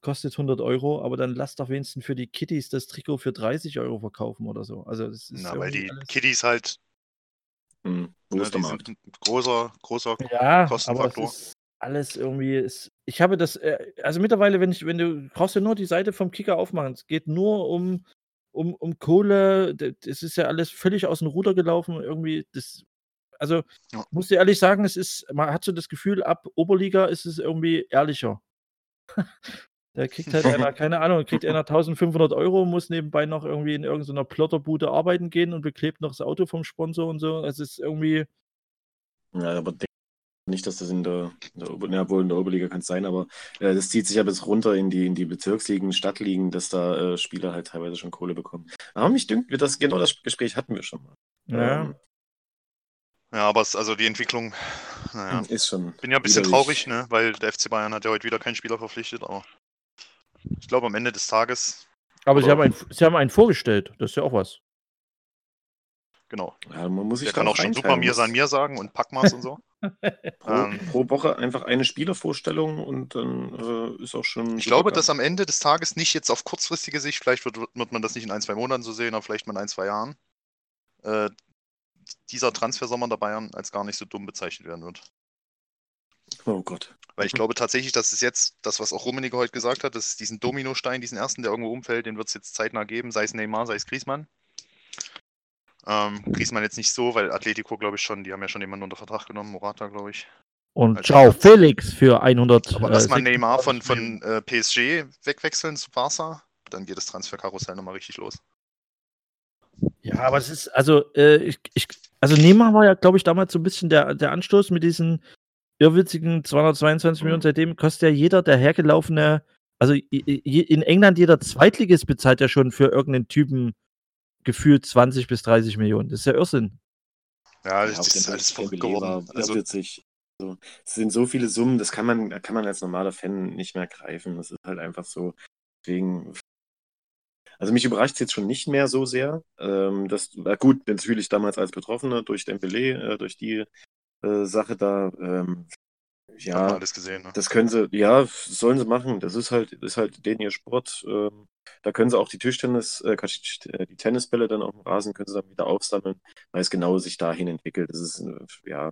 kostet 100 Euro, aber dann lass doch wenigstens für die Kitties das Trikot für 30 Euro verkaufen oder so. Also das ist Na, weil die alles- Kiddies halt, Hm. Ne, ist der die sind ein großer, großer Ja, aber Kostenfaktor. ist alles irgendwie. Ist, ich habe das, äh, also mittlerweile, wenn ich, wenn du brauchst ja nur die Seite vom Kicker aufmachen. Es geht nur um, um, um Kohle. d- Es ist ja alles völlig aus dem Ruder gelaufen. Irgendwie, das, also Ja. muss dir ehrlich sagen, es ist, man hat so das Gefühl, ab Oberliga ist es irgendwie ehrlicher. Da kriegt halt einer, (laughs) keine Ahnung, kriegt einer 1500 Euro, muss nebenbei noch irgendwie in irgendeiner Plotterbude arbeiten gehen und beklebt noch das Auto vom Sponsor und so. Es ist irgendwie, Ja, aber nicht, dass das in der, in der Ober ja, wohl in der Oberliga kann es sein, aber äh, das zieht sich ja bis runter in die, in die Bezirksligen, Stadtligen, dass da äh, Spieler halt teilweise schon Kohle bekommen. Aber mich dünkt, wir das, genau das Gespräch hatten wir schon mal. ja. Ähm, Ja, aber es, also die Entwicklung, naja. (clears throat) ist schon. Bin ja ein bisschen widerlich. traurig, ne? weil der FC Bayern hat ja heute wieder keinen Spieler verpflichtet, aber ich glaube am Ende des Tages, Aber sie haben, einen, sie haben einen vorgestellt. Das ist ja auch was. Genau. Ja, man muss sich Der kann auch schon super mir sein mir sagen und Packmaß und so. (laughs) Pro, Ähm. pro Woche einfach eine Spielervorstellung und dann äh, ist auch schon. Ich glaube, geil. dass am Ende des Tages nicht jetzt auf kurzfristige Sicht, vielleicht wird, wird man das nicht in ein, zwei Monaten so sehen, aber vielleicht mal in ein, zwei Jahren, äh, dieser Transfersommer der Bayern als gar nicht so dumm bezeichnet werden wird. Oh Gott. Weil ich glaube tatsächlich, dass es jetzt, das, was auch Rummenigge heute gesagt hat, dass es diesen Dominostein, diesen ersten, der irgendwo umfällt, den wird es jetzt zeitnah geben, sei es Neymar, sei es Griezmann. Ähm, Griezmann jetzt nicht so, weil Atletico, glaube ich, schon, die haben ja schon jemanden unter Vertrag genommen, Morata, glaube ich. Und Als ciao. Felix für 100. Aber lass mal äh, Neymar von, 26 von äh, PSG wegwechseln zu Barca, dann geht das Transferkarussell nochmal richtig los. Ja, aber es ist, also, äh, ich, ich, also Neymar war ja, glaube ich, damals so ein bisschen der, der Anstoß mit diesen irrwitzigen 222 Millionen. Seitdem kostet ja jeder der hergelaufene, also in England jeder Zweitligist bezahlt ja schon für irgendeinen Typen gefühlt 20 bis 30 Millionen. Das ist ja Irrsinn. Ja, Ja, das ist alles geworden. Also, irrwitzig. Also, es sind so viele Summen, das kann man, kann man als normaler Fan nicht mehr greifen. Das ist halt einfach so. Deswegen. Also mich überrascht es jetzt schon nicht mehr so sehr. Ähm, das war gut, natürlich damals als Betroffener durch Dembélé, äh, durch die äh, Sache da. Ähm, ja, alles gesehen. Ne? das können sie, ja, sollen sie machen. Das ist halt, ist halt denen ihr Sport. Ähm, da können sie auch die Tischtennis, äh, die äh, die Tennisbälle dann auf dem Rasen, können sie dann wieder aufsammeln, weil es genau sich dahin entwickelt. Das ist, äh, ja,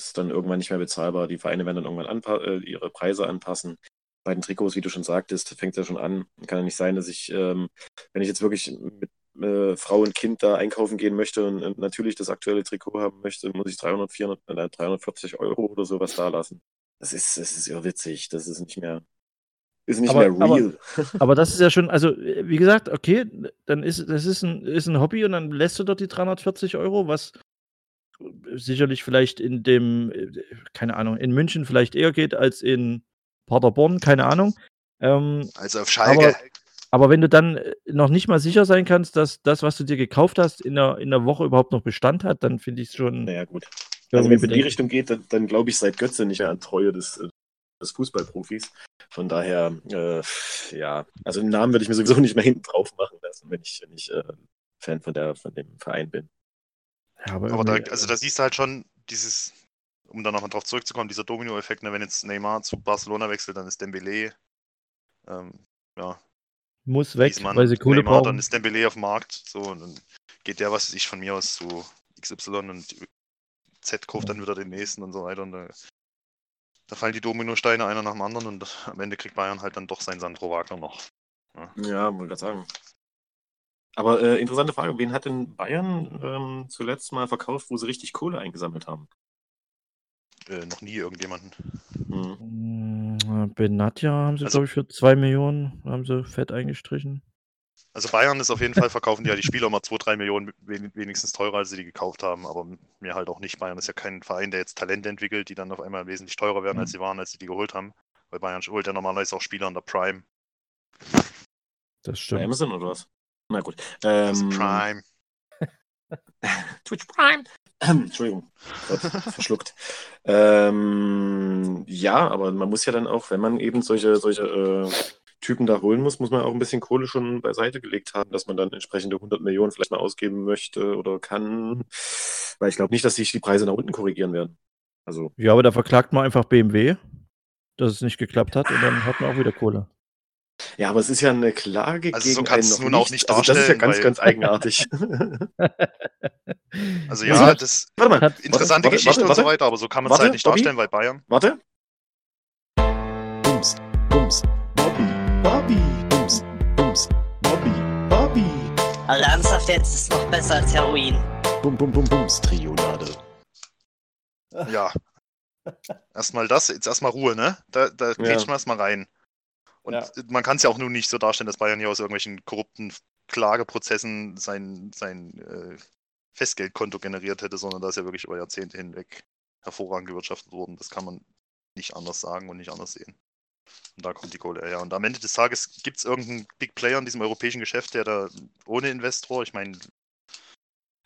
ist dann irgendwann nicht mehr bezahlbar. Die Vereine werden dann irgendwann äh, ihre Preise anpassen. Bei den Trikots, wie du schon sagtest, fängt ja schon an. Kann ja nicht sein, dass ich, ähm, wenn ich jetzt wirklich mit äh, Frau und Kind da einkaufen gehen möchte und, und natürlich das aktuelle Trikot haben möchte, muss ich 300, 400, äh, 340 Euro oder sowas da lassen. Das ist, das ist irrwitzig. Das ist nicht mehr, ist nicht Aber- mehr real. (laughs) Aber das ist ja schon, also wie gesagt, okay, dann ist das ist ein, ist ein Hobby und dann lässt du dort die 340 Euro, was sicherlich vielleicht in dem, äh, keine Ahnung, in München vielleicht eher geht als in Paderborn, keine Ahnung. Ähm, Also auf Schalke, Aber- aber wenn du dann äh, noch nicht mal sicher sein kannst, dass das, was du dir gekauft hast, in der, in der Woche überhaupt noch Bestand hat, dann finde ich es schon Naja, gut. Also wenn es in die. Richtung geht, dann, dann glaube ich seit Götze nicht mehr an Treue des, äh, des Fußballprofis. Von daher, äh, ja, also den Namen würde ich mir sowieso nicht mehr hinten drauf machen lassen, wenn ich, wenn ich äh, Fan von, der, von dem Verein bin. Ja, aber aber da, also da siehst du halt schon dieses, um dann nochmal drauf zurückzukommen, dieser Domino-Effekt, ne, wenn jetzt Neymar zu Barcelona wechselt, dann ist Dembele, ähm, ja, muss weg, Griezmann, weil sie Kohle Neymar, dann brauchen. ist Dembele auf dem Markt, so, und dann geht der, was weiß ich, von mir aus zu XY und Z kauft dann wieder den nächsten und so weiter und da, da fallen die Dominosteine einer nach dem anderen und am Ende kriegt Bayern halt dann doch sein Sandro Wagner noch. Ja, wollte gerade sagen. Aber äh, interessante Frage, wen hat denn Bayern ähm, zuletzt mal verkauft, wo sie richtig Kohle eingesammelt haben? Äh, noch nie irgendjemanden. Hm. Mm, Benatja haben sie, Also- glaube ich, für 2 Millionen haben sie fett eingestrichen. Also Bayern ist auf jeden Fall, verkaufen die ja die Spieler immer 2, 3 Millionen wen- wenigstens teurer, als sie die gekauft haben, aber mir halt auch nicht. Bayern ist ja kein Verein, der jetzt Talente entwickelt, die dann auf einmal wesentlich teurer werden, als sie waren, als sie die geholt haben. Weil Bayern holt ja normalerweise auch Spieler in der Prime. Das Bei stimmt. Amazon oder was? Na gut. Ähm, Prime. (laughs) Twitch Prime. (clears throat) Entschuldigung, Gott, (laughs) verschluckt. Ähm, ja, aber man muss ja dann auch, wenn man eben solche, solche äh, Typen da holen muss, muss man auch ein bisschen Kohle schon beiseite gelegt haben, dass man dann entsprechende 100 Millionen vielleicht mal ausgeben möchte oder kann. Weil ich glaube nicht, dass sich die Preise nach unten korrigieren werden. Also, Ja, aber da verklagt man einfach BMW, dass es nicht geklappt hat und dann hat man auch wieder Kohle. Ja, aber es ist ja eine Klage Also so gegen kannst einen nun auch nicht also das ist ja ganz, ganz eigenartig. (laughs) Also Ja, das warte mal. Interessante warte, Geschichte warte, und so warte. weiter, aber so kann man es Warte, halt nicht Bobby? darstellen, weil Bayern. Warte. Bums, Bums, Bobby, Bobby, Bums, Bums, Bobby, Bobby. Also ernsthaft jetzt ist noch besser als Heroin. Bum, Bum, Bum, Bums, Trionade. Ja. Erstmal das, jetzt erstmal Ruhe, ne? Da, da Ja. grätschen wir erstmal rein. Und Ja. man kann es ja auch nun nicht so darstellen, dass Bayern hier aus irgendwelchen korrupten Klageprozessen sein, sein äh, Festgeldkonto generiert hätte, sondern da ist ja wirklich über Jahrzehnte hinweg hervorragend gewirtschaftet worden. Das kann man nicht anders sagen und nicht anders sehen. Und da kommt die Kohle her. Und am Ende des Tages gibt es irgendeinen Big Player in diesem europäischen Geschäft, der da ohne Investor, ich meine,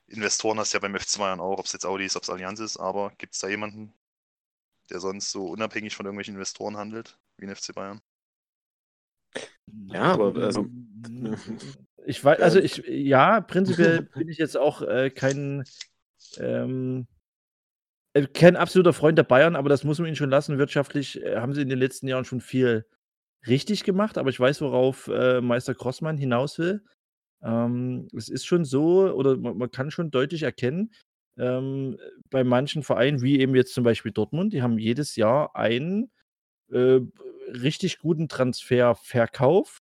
Investoren hast du ja beim FC Bayern auch, ob es jetzt Audi ist, ob es Allianz ist, aber gibt es da jemanden, der sonst so unabhängig von irgendwelchen Investoren handelt, wie ein FC Bayern? Ja, aber also, (laughs) Ich weiß, also ich, ja, prinzipiell (laughs) bin ich jetzt auch äh, kein, ähm, äh, kein absoluter Freund der Bayern, aber das muss man ihnen schon lassen. Wirtschaftlich äh, haben sie in den letzten Jahren schon viel richtig gemacht, aber ich weiß, worauf äh, Meister Crossmann hinaus will. Ähm, es ist schon so, oder man, man kann schon deutlich erkennen, ähm, bei manchen Vereinen, wie eben jetzt zum Beispiel Dortmund, die haben jedes Jahr einen äh, richtig guten Transferverkauf,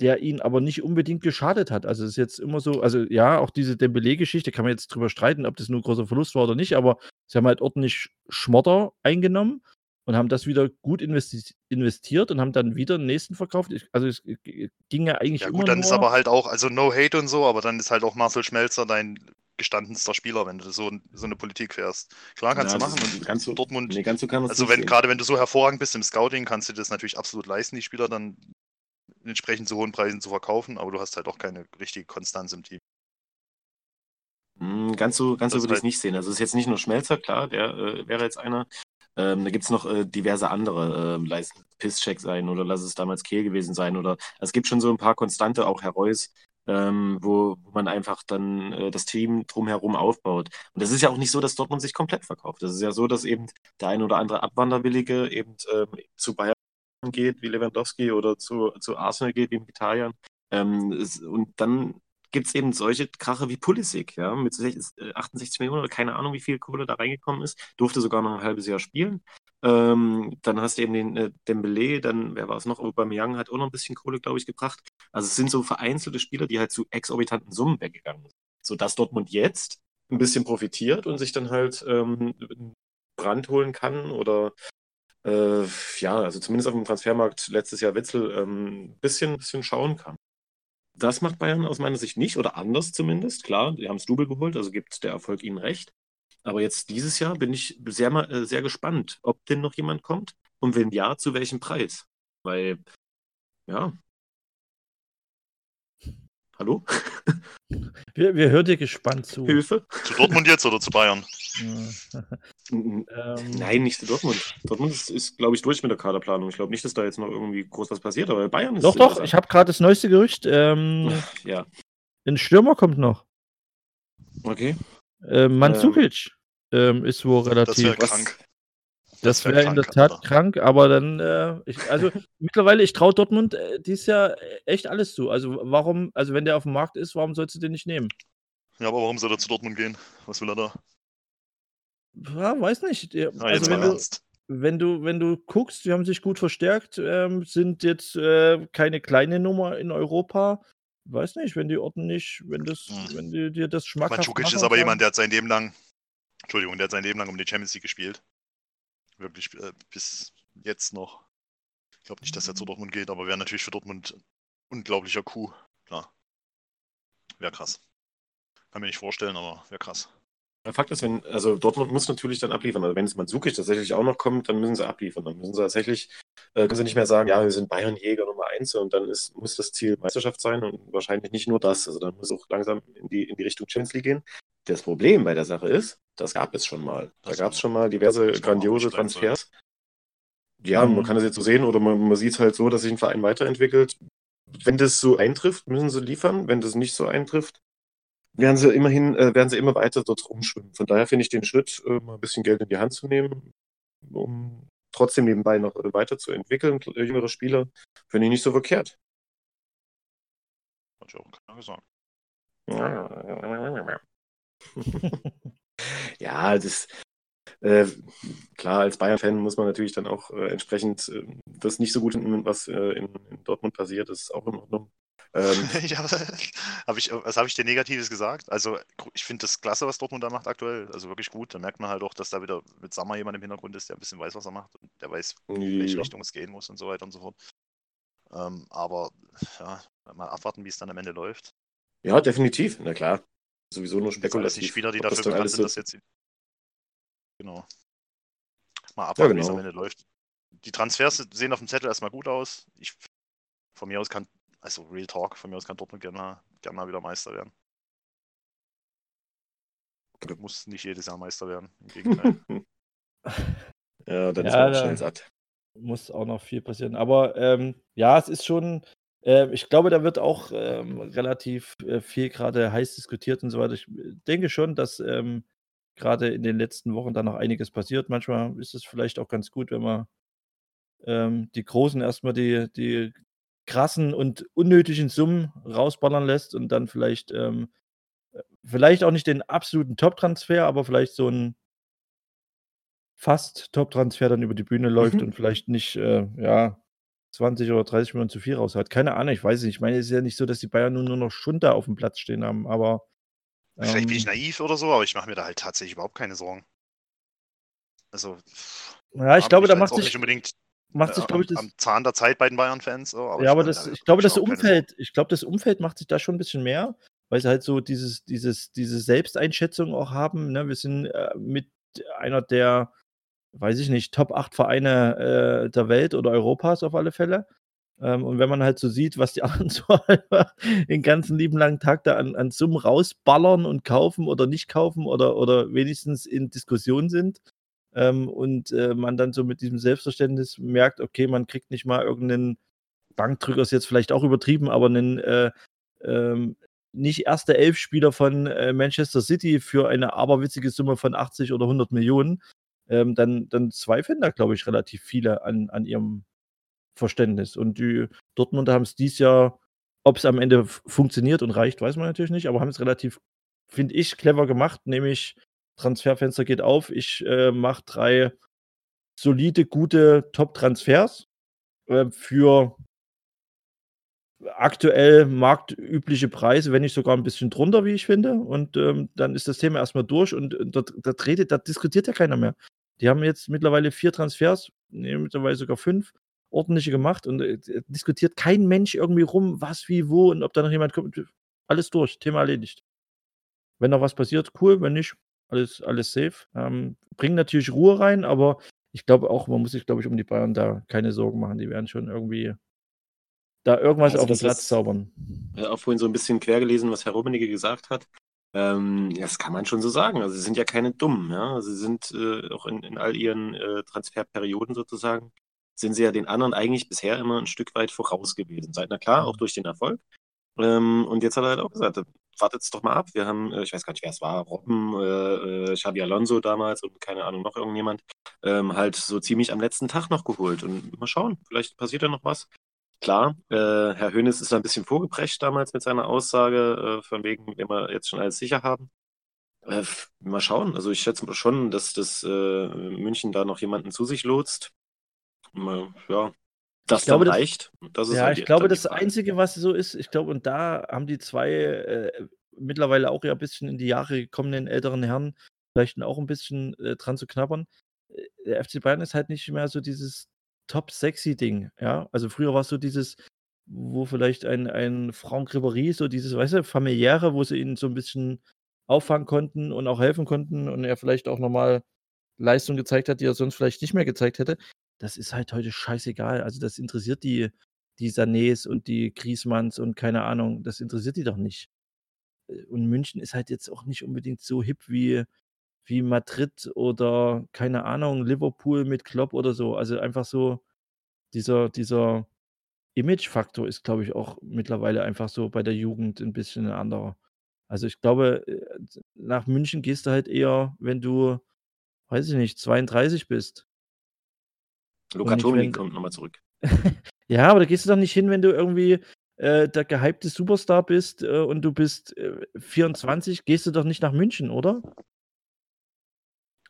der ihnen aber nicht unbedingt geschadet hat. Also es ist jetzt immer so, also ja, auch diese Dembele-Geschichte kann man jetzt drüber streiten, ob das nur ein großer Verlust war oder nicht, aber sie haben halt ordentlich Schmotter eingenommen und haben das wieder gut investi investiert und haben dann wieder den nächsten verkauft. Also es ging ja eigentlich Ja immer gut, dann nur, ist aber halt auch, also no hate und so, aber dann ist halt auch Marcel Schmelzer dein gestandenster Spieler, wenn du so, so eine Politik fährst. Klar kannst ja, du machen und ganz so, Dortmund, nee, ganz so kann also wenn gerade wenn du so hervorragend bist im Scouting, kannst du das natürlich absolut leisten, die Spieler dann entsprechend zu hohen Preisen zu verkaufen, aber du hast halt auch keine richtige Konstanz im Team. Ganz so, ganz so Das würde ich es nicht sehen. Also es ist jetzt nicht nur Schmelzer, klar, der äh, wäre jetzt einer. Ähm, da gibt es noch äh, diverse andere, ähm, lass Pisscheck sein oder lass es damals Kehl gewesen sein oder es gibt schon so ein paar Konstante, auch Herr Reus, ähm, wo, wo man einfach dann äh, das Team drumherum aufbaut. Und das ist ja auch nicht so, dass Dortmund sich komplett verkauft. Das ist ja so, dass eben der ein oder andere Abwanderwillige eben ähm, zu Bayern geht, wie Lewandowski oder zu, zu Arsenal geht, wie Mkhitaryan. Ähm, es, und dann gibt es eben solche Krache wie Pulisic, ja, mit 60, äh, 68 Millionen oder keine Ahnung, wie viel Kohle da reingekommen ist, durfte sogar noch ein halbes Jahr spielen. Ähm, dann hast du eben den äh, Dembele, dann, wer war es noch? Aubameyang hat auch noch ein bisschen Kohle, glaube ich, gebracht. Also es sind so vereinzelte Spieler, die halt zu exorbitanten Summen weggegangen sind. Sodass Dortmund jetzt ein bisschen profitiert und sich dann halt ähm, Brand holen kann oder äh, ja, also zumindest auf dem Transfermarkt letztes Jahr Witzel ähm, ein bisschen, bisschen schauen kann. Das macht Bayern aus meiner Sicht nicht oder anders zumindest. Klar, die haben es Double geholt, also gibt der Erfolg ihnen recht. Aber jetzt dieses Jahr bin ich sehr, mal- äh, sehr gespannt, ob denn noch jemand kommt und wenn ja, zu welchem Preis. Weil, ja. Hallo? (laughs) wir, wir hören dir gespannt zu. Hilfe? Zu Dortmund jetzt oder zu Bayern? Ähm, Nein, nicht zu Dortmund. Dortmund ist, ist glaube ich, durch mit der Kaderplanung. Ich glaube nicht, dass da jetzt noch irgendwie groß was passiert, aber Bayern ist. Doch, doch, ich habe gerade das neueste Gerücht. Ähm, (laughs) Ja, ein Stürmer kommt noch. okay. Äh, Mandzukic ähm, ist wohl Das relativ. wäre was- krank. Das wär wäre in der krank, Tat Alter. krank, aber dann, äh, ich, also (laughs) mittlerweile, ich traue Dortmund äh, dieses Jahr echt alles zu. Also warum, also wenn der auf dem Markt ist, warum sollst du den nicht nehmen? Ja, aber warum soll er zu Dortmund gehen? Was will er da? Ja, weiß nicht. Ah, jetzt Also wenn du, wenn du, wenn du guckst, die haben sich gut verstärkt, ähm, sind jetzt äh, keine kleine Nummer in Europa. Weiß nicht, wenn die Orten nicht, wenn das, Hm. wenn die dir das schmackhaft Mandzukic machen ist aber kann. jemand, der hat sein Leben lang, Entschuldigung, der hat sein Leben lang um die Champions League gespielt. Wirklich äh, bis jetzt noch. Ich glaube nicht, dass er zu Dortmund geht, aber wäre natürlich für Dortmund ein unglaublicher Coup. Klar. Wäre krass. Kann mir nicht vorstellen, aber wäre krass. Der Fakt ist, wenn, also Dortmund muss natürlich dann abliefern. Also wenn es Mandzukic tatsächlich auch noch kommt, dann müssen sie abliefern. Dann müssen sie tatsächlich, äh, können sie nicht mehr sagen, ja, wir sind Bayernjäger Nummer eins und dann ist, muss das Ziel Meisterschaft sein und wahrscheinlich nicht nur das. Also dann muss auch langsam in die, in die Richtung Champions League gehen. Das Problem bei der Sache ist, das gab es schon mal. Da gab es schon mal diverse grandiose. Transfers. Ja, Mhm. man kann das jetzt so sehen oder man, man sieht es halt so, dass sich ein Verein weiterentwickelt. Wenn das so eintrifft, müssen sie liefern. Wenn das nicht so eintrifft, werden sie immerhin, äh, werden sie immer weiter dort rumschwimmen. Von daher finde ich den Schritt, äh, mal ein bisschen Geld in die Hand zu nehmen, um trotzdem nebenbei noch äh, weiterzuentwickeln, äh, jüngere Spieler, finde ich nicht so verkehrt. Hat ja auch keiner gesagt. (laughs) ja, das äh, klar, als Bayern-Fan muss man natürlich dann auch äh, entsprechend äh, das nicht so gut finden, was äh, in, in Dortmund passiert. Das ist auch in Ordnung. Ähm, (laughs) ja, hab ich, was habe ich dir Negatives gesagt? Also, ich finde das klasse, was Dortmund da macht aktuell. Also wirklich gut. Da merkt man halt auch, dass da wieder mit Sammer jemand im Hintergrund ist, der ein bisschen weiß, was er macht. Und der weiß, in welche ja. Richtung es gehen muss und so weiter und so fort. Ähm, aber ja, mal abwarten, wie es dann am Ende läuft. ja, definitiv. Na klar. Sowieso nur Das sind alles die spekulativ. Spieler, die ob das dafür bekannt sind, dass jetzt. Genau. Mal abwarten, wie es am genau. Ende läuft. Die Transfers sehen auf dem Zettel erstmal gut aus. Ich, von mir aus kann, also Real Talk, von mir aus kann Dortmund gerne mal, gerne mal wieder Meister werden. Muss nicht jedes Jahr Meister werden. Im Gegenteil. (laughs) ja, dann ist Ja, man schnell satt. muss auch noch viel passieren. Aber ähm, ja, es ist schon, äh, ich glaube, da wird auch ähm, relativ äh, viel gerade heiß diskutiert und so weiter. Ich äh, denke schon, dass ähm, gerade in den letzten Wochen da noch einiges passiert. Manchmal ist es vielleicht auch ganz gut, wenn man ähm, die Großen erstmal die, die krassen und unnötigen Summen rausballern lässt und dann vielleicht, ähm, äh, vielleicht auch nicht den absoluten Top-Transfer, aber vielleicht so ein fast Top-Transfer dann über die Bühne läuft Mhm. und vielleicht nicht, äh, ja, 20 oder 30 Millionen zu viel raus hat. Keine Ahnung, ich weiß es nicht. Ich meine, es ist ja nicht so, dass die Bayern nun nur noch Schund da auf dem Platz stehen haben, aber Vielleicht bin ich ähm, naiv oder so, aber ich mache mir da halt tatsächlich überhaupt keine Sorgen. Also, ja, ich glaube, da macht sich, nicht unbedingt macht sich, äh, glaube ich, das, am Zahn der Zeit bei den Bayern-Fans. So, aber ja, aber das, da ich glaube, das. Umfeld, ich glaube, das Umfeld macht sich da schon ein bisschen mehr, weil sie halt so dieses, dieses, diese Selbsteinschätzung auch haben. Ne? Wir sind äh, mit einer der, weiß ich nicht, Top 8 Vereine äh, der Welt oder Europas auf alle Fälle. Ähm, und wenn man halt so sieht, was die (laughs) anderen so den ganzen lieben langen Tag da an, an Summen rausballern und kaufen oder nicht kaufen oder, oder wenigstens in Diskussion sind, ähm, und äh, man dann so mit diesem Selbstverständnis merkt, okay, man kriegt nicht mal irgendeinen Bankdrücker, ist jetzt vielleicht auch übertrieben, aber einen äh, ähm, nicht erste Elf-Spieler von äh, Manchester City für eine aberwitzige Summe von 80 oder 100 Millionen, ähm, dann, dann zweifeln da, glaube ich, relativ viele an, an ihrem Verständnis. Und die Dortmunder haben es dieses Jahr, ob es am Ende funktioniert und reicht, weiß man natürlich nicht, aber haben es relativ, finde ich, clever gemacht, nämlich Transferfenster geht auf, ich äh, mache drei solide, gute Top-Transfers äh, für aktuell marktübliche Preise, wenn nicht sogar ein bisschen drunter, wie ich finde. Und ähm, dann ist das Thema erstmal durch und äh, dort, dort redet, da diskutiert ja keiner mehr. Die haben jetzt mittlerweile vier Transfers, nee, mittlerweile sogar fünf, ordentliche gemacht und äh, diskutiert kein Mensch irgendwie rum, was, wie, wo und ob da noch jemand kommt. Alles durch, Thema erledigt. Wenn noch was passiert, cool, wenn nicht, alles, alles safe. Ähm, bringen natürlich Ruhe rein, aber ich glaube auch, man muss sich, glaube ich, um die Bayern da keine Sorgen machen. Die werden schon irgendwie da irgendwas Also auf den das, Platz was- zaubern. äh, auch vorhin so ein bisschen quer gelesen, was Herr Rummenigge gesagt hat. Ähm, das kann man schon so sagen. Also sie sind ja keine Dummen, ja. Sie sind äh, auch in, in all ihren äh, Transferperioden sozusagen, sind sie ja den anderen eigentlich bisher immer ein Stück weit voraus gewesen. Seit, na klar, auch durch den Erfolg. Ähm, und jetzt hat er halt auch gesagt, wartet's doch mal ab. Wir haben, äh, ich weiß gar nicht, wer es war, Robben, äh, äh, Xabi Alonso damals und keine Ahnung, noch irgendjemand, ähm, halt so ziemlich am letzten Tag noch geholt. Und mal schauen, vielleicht passiert da noch was. Klar, äh, Herr Hönes ist da ein bisschen vorgeprescht damals mit seiner Aussage, äh, von wegen, wenn wir jetzt schon alles sicher haben. Äh, mal schauen. Also ich schätze schon, dass das äh, München da noch jemanden zu sich lotst. Mal, ja, das Ich glaube, dann das- reicht. Das Ja, halt ich glaube, das. Einzige, was so ist, ich glaube, und da haben die zwei äh, mittlerweile auch ja ein bisschen in die Jahre gekommenen älteren Herren vielleicht auch ein bisschen äh, dran zu knabbern. Äh, Der FC Bayern ist halt nicht mehr so dieses top-sexy-Ding, ja. Also früher war es so dieses, wo vielleicht ein, ein Franck Ribéry, so dieses, weißt du, familiäre, wo sie ihn so ein bisschen auffangen konnten und auch helfen konnten und er vielleicht auch nochmal Leistung gezeigt hat, die er sonst vielleicht nicht mehr gezeigt hätte. Das ist halt heute scheißegal. Also das interessiert die, die Sanés und die Griezmanns und keine Ahnung, das interessiert die doch nicht. Äh, Und München ist halt jetzt auch nicht unbedingt so hip wie, wie Madrid oder keine Ahnung, Liverpool mit Klopp oder so. Also einfach so, dieser, dieser Image-Faktor ist, glaube ich, auch mittlerweile einfach so bei der Jugend ein bisschen ein anderer. Also ich glaube, äh, nach München gehst du halt eher, wenn du, weiß ich nicht, 32 bist. Toni wenn- kommt nochmal zurück. (laughs) Ja, aber da gehst du doch nicht hin, wenn du irgendwie äh, der gehypte Superstar bist äh, und du bist äh, 24, gehst du doch nicht nach München, oder?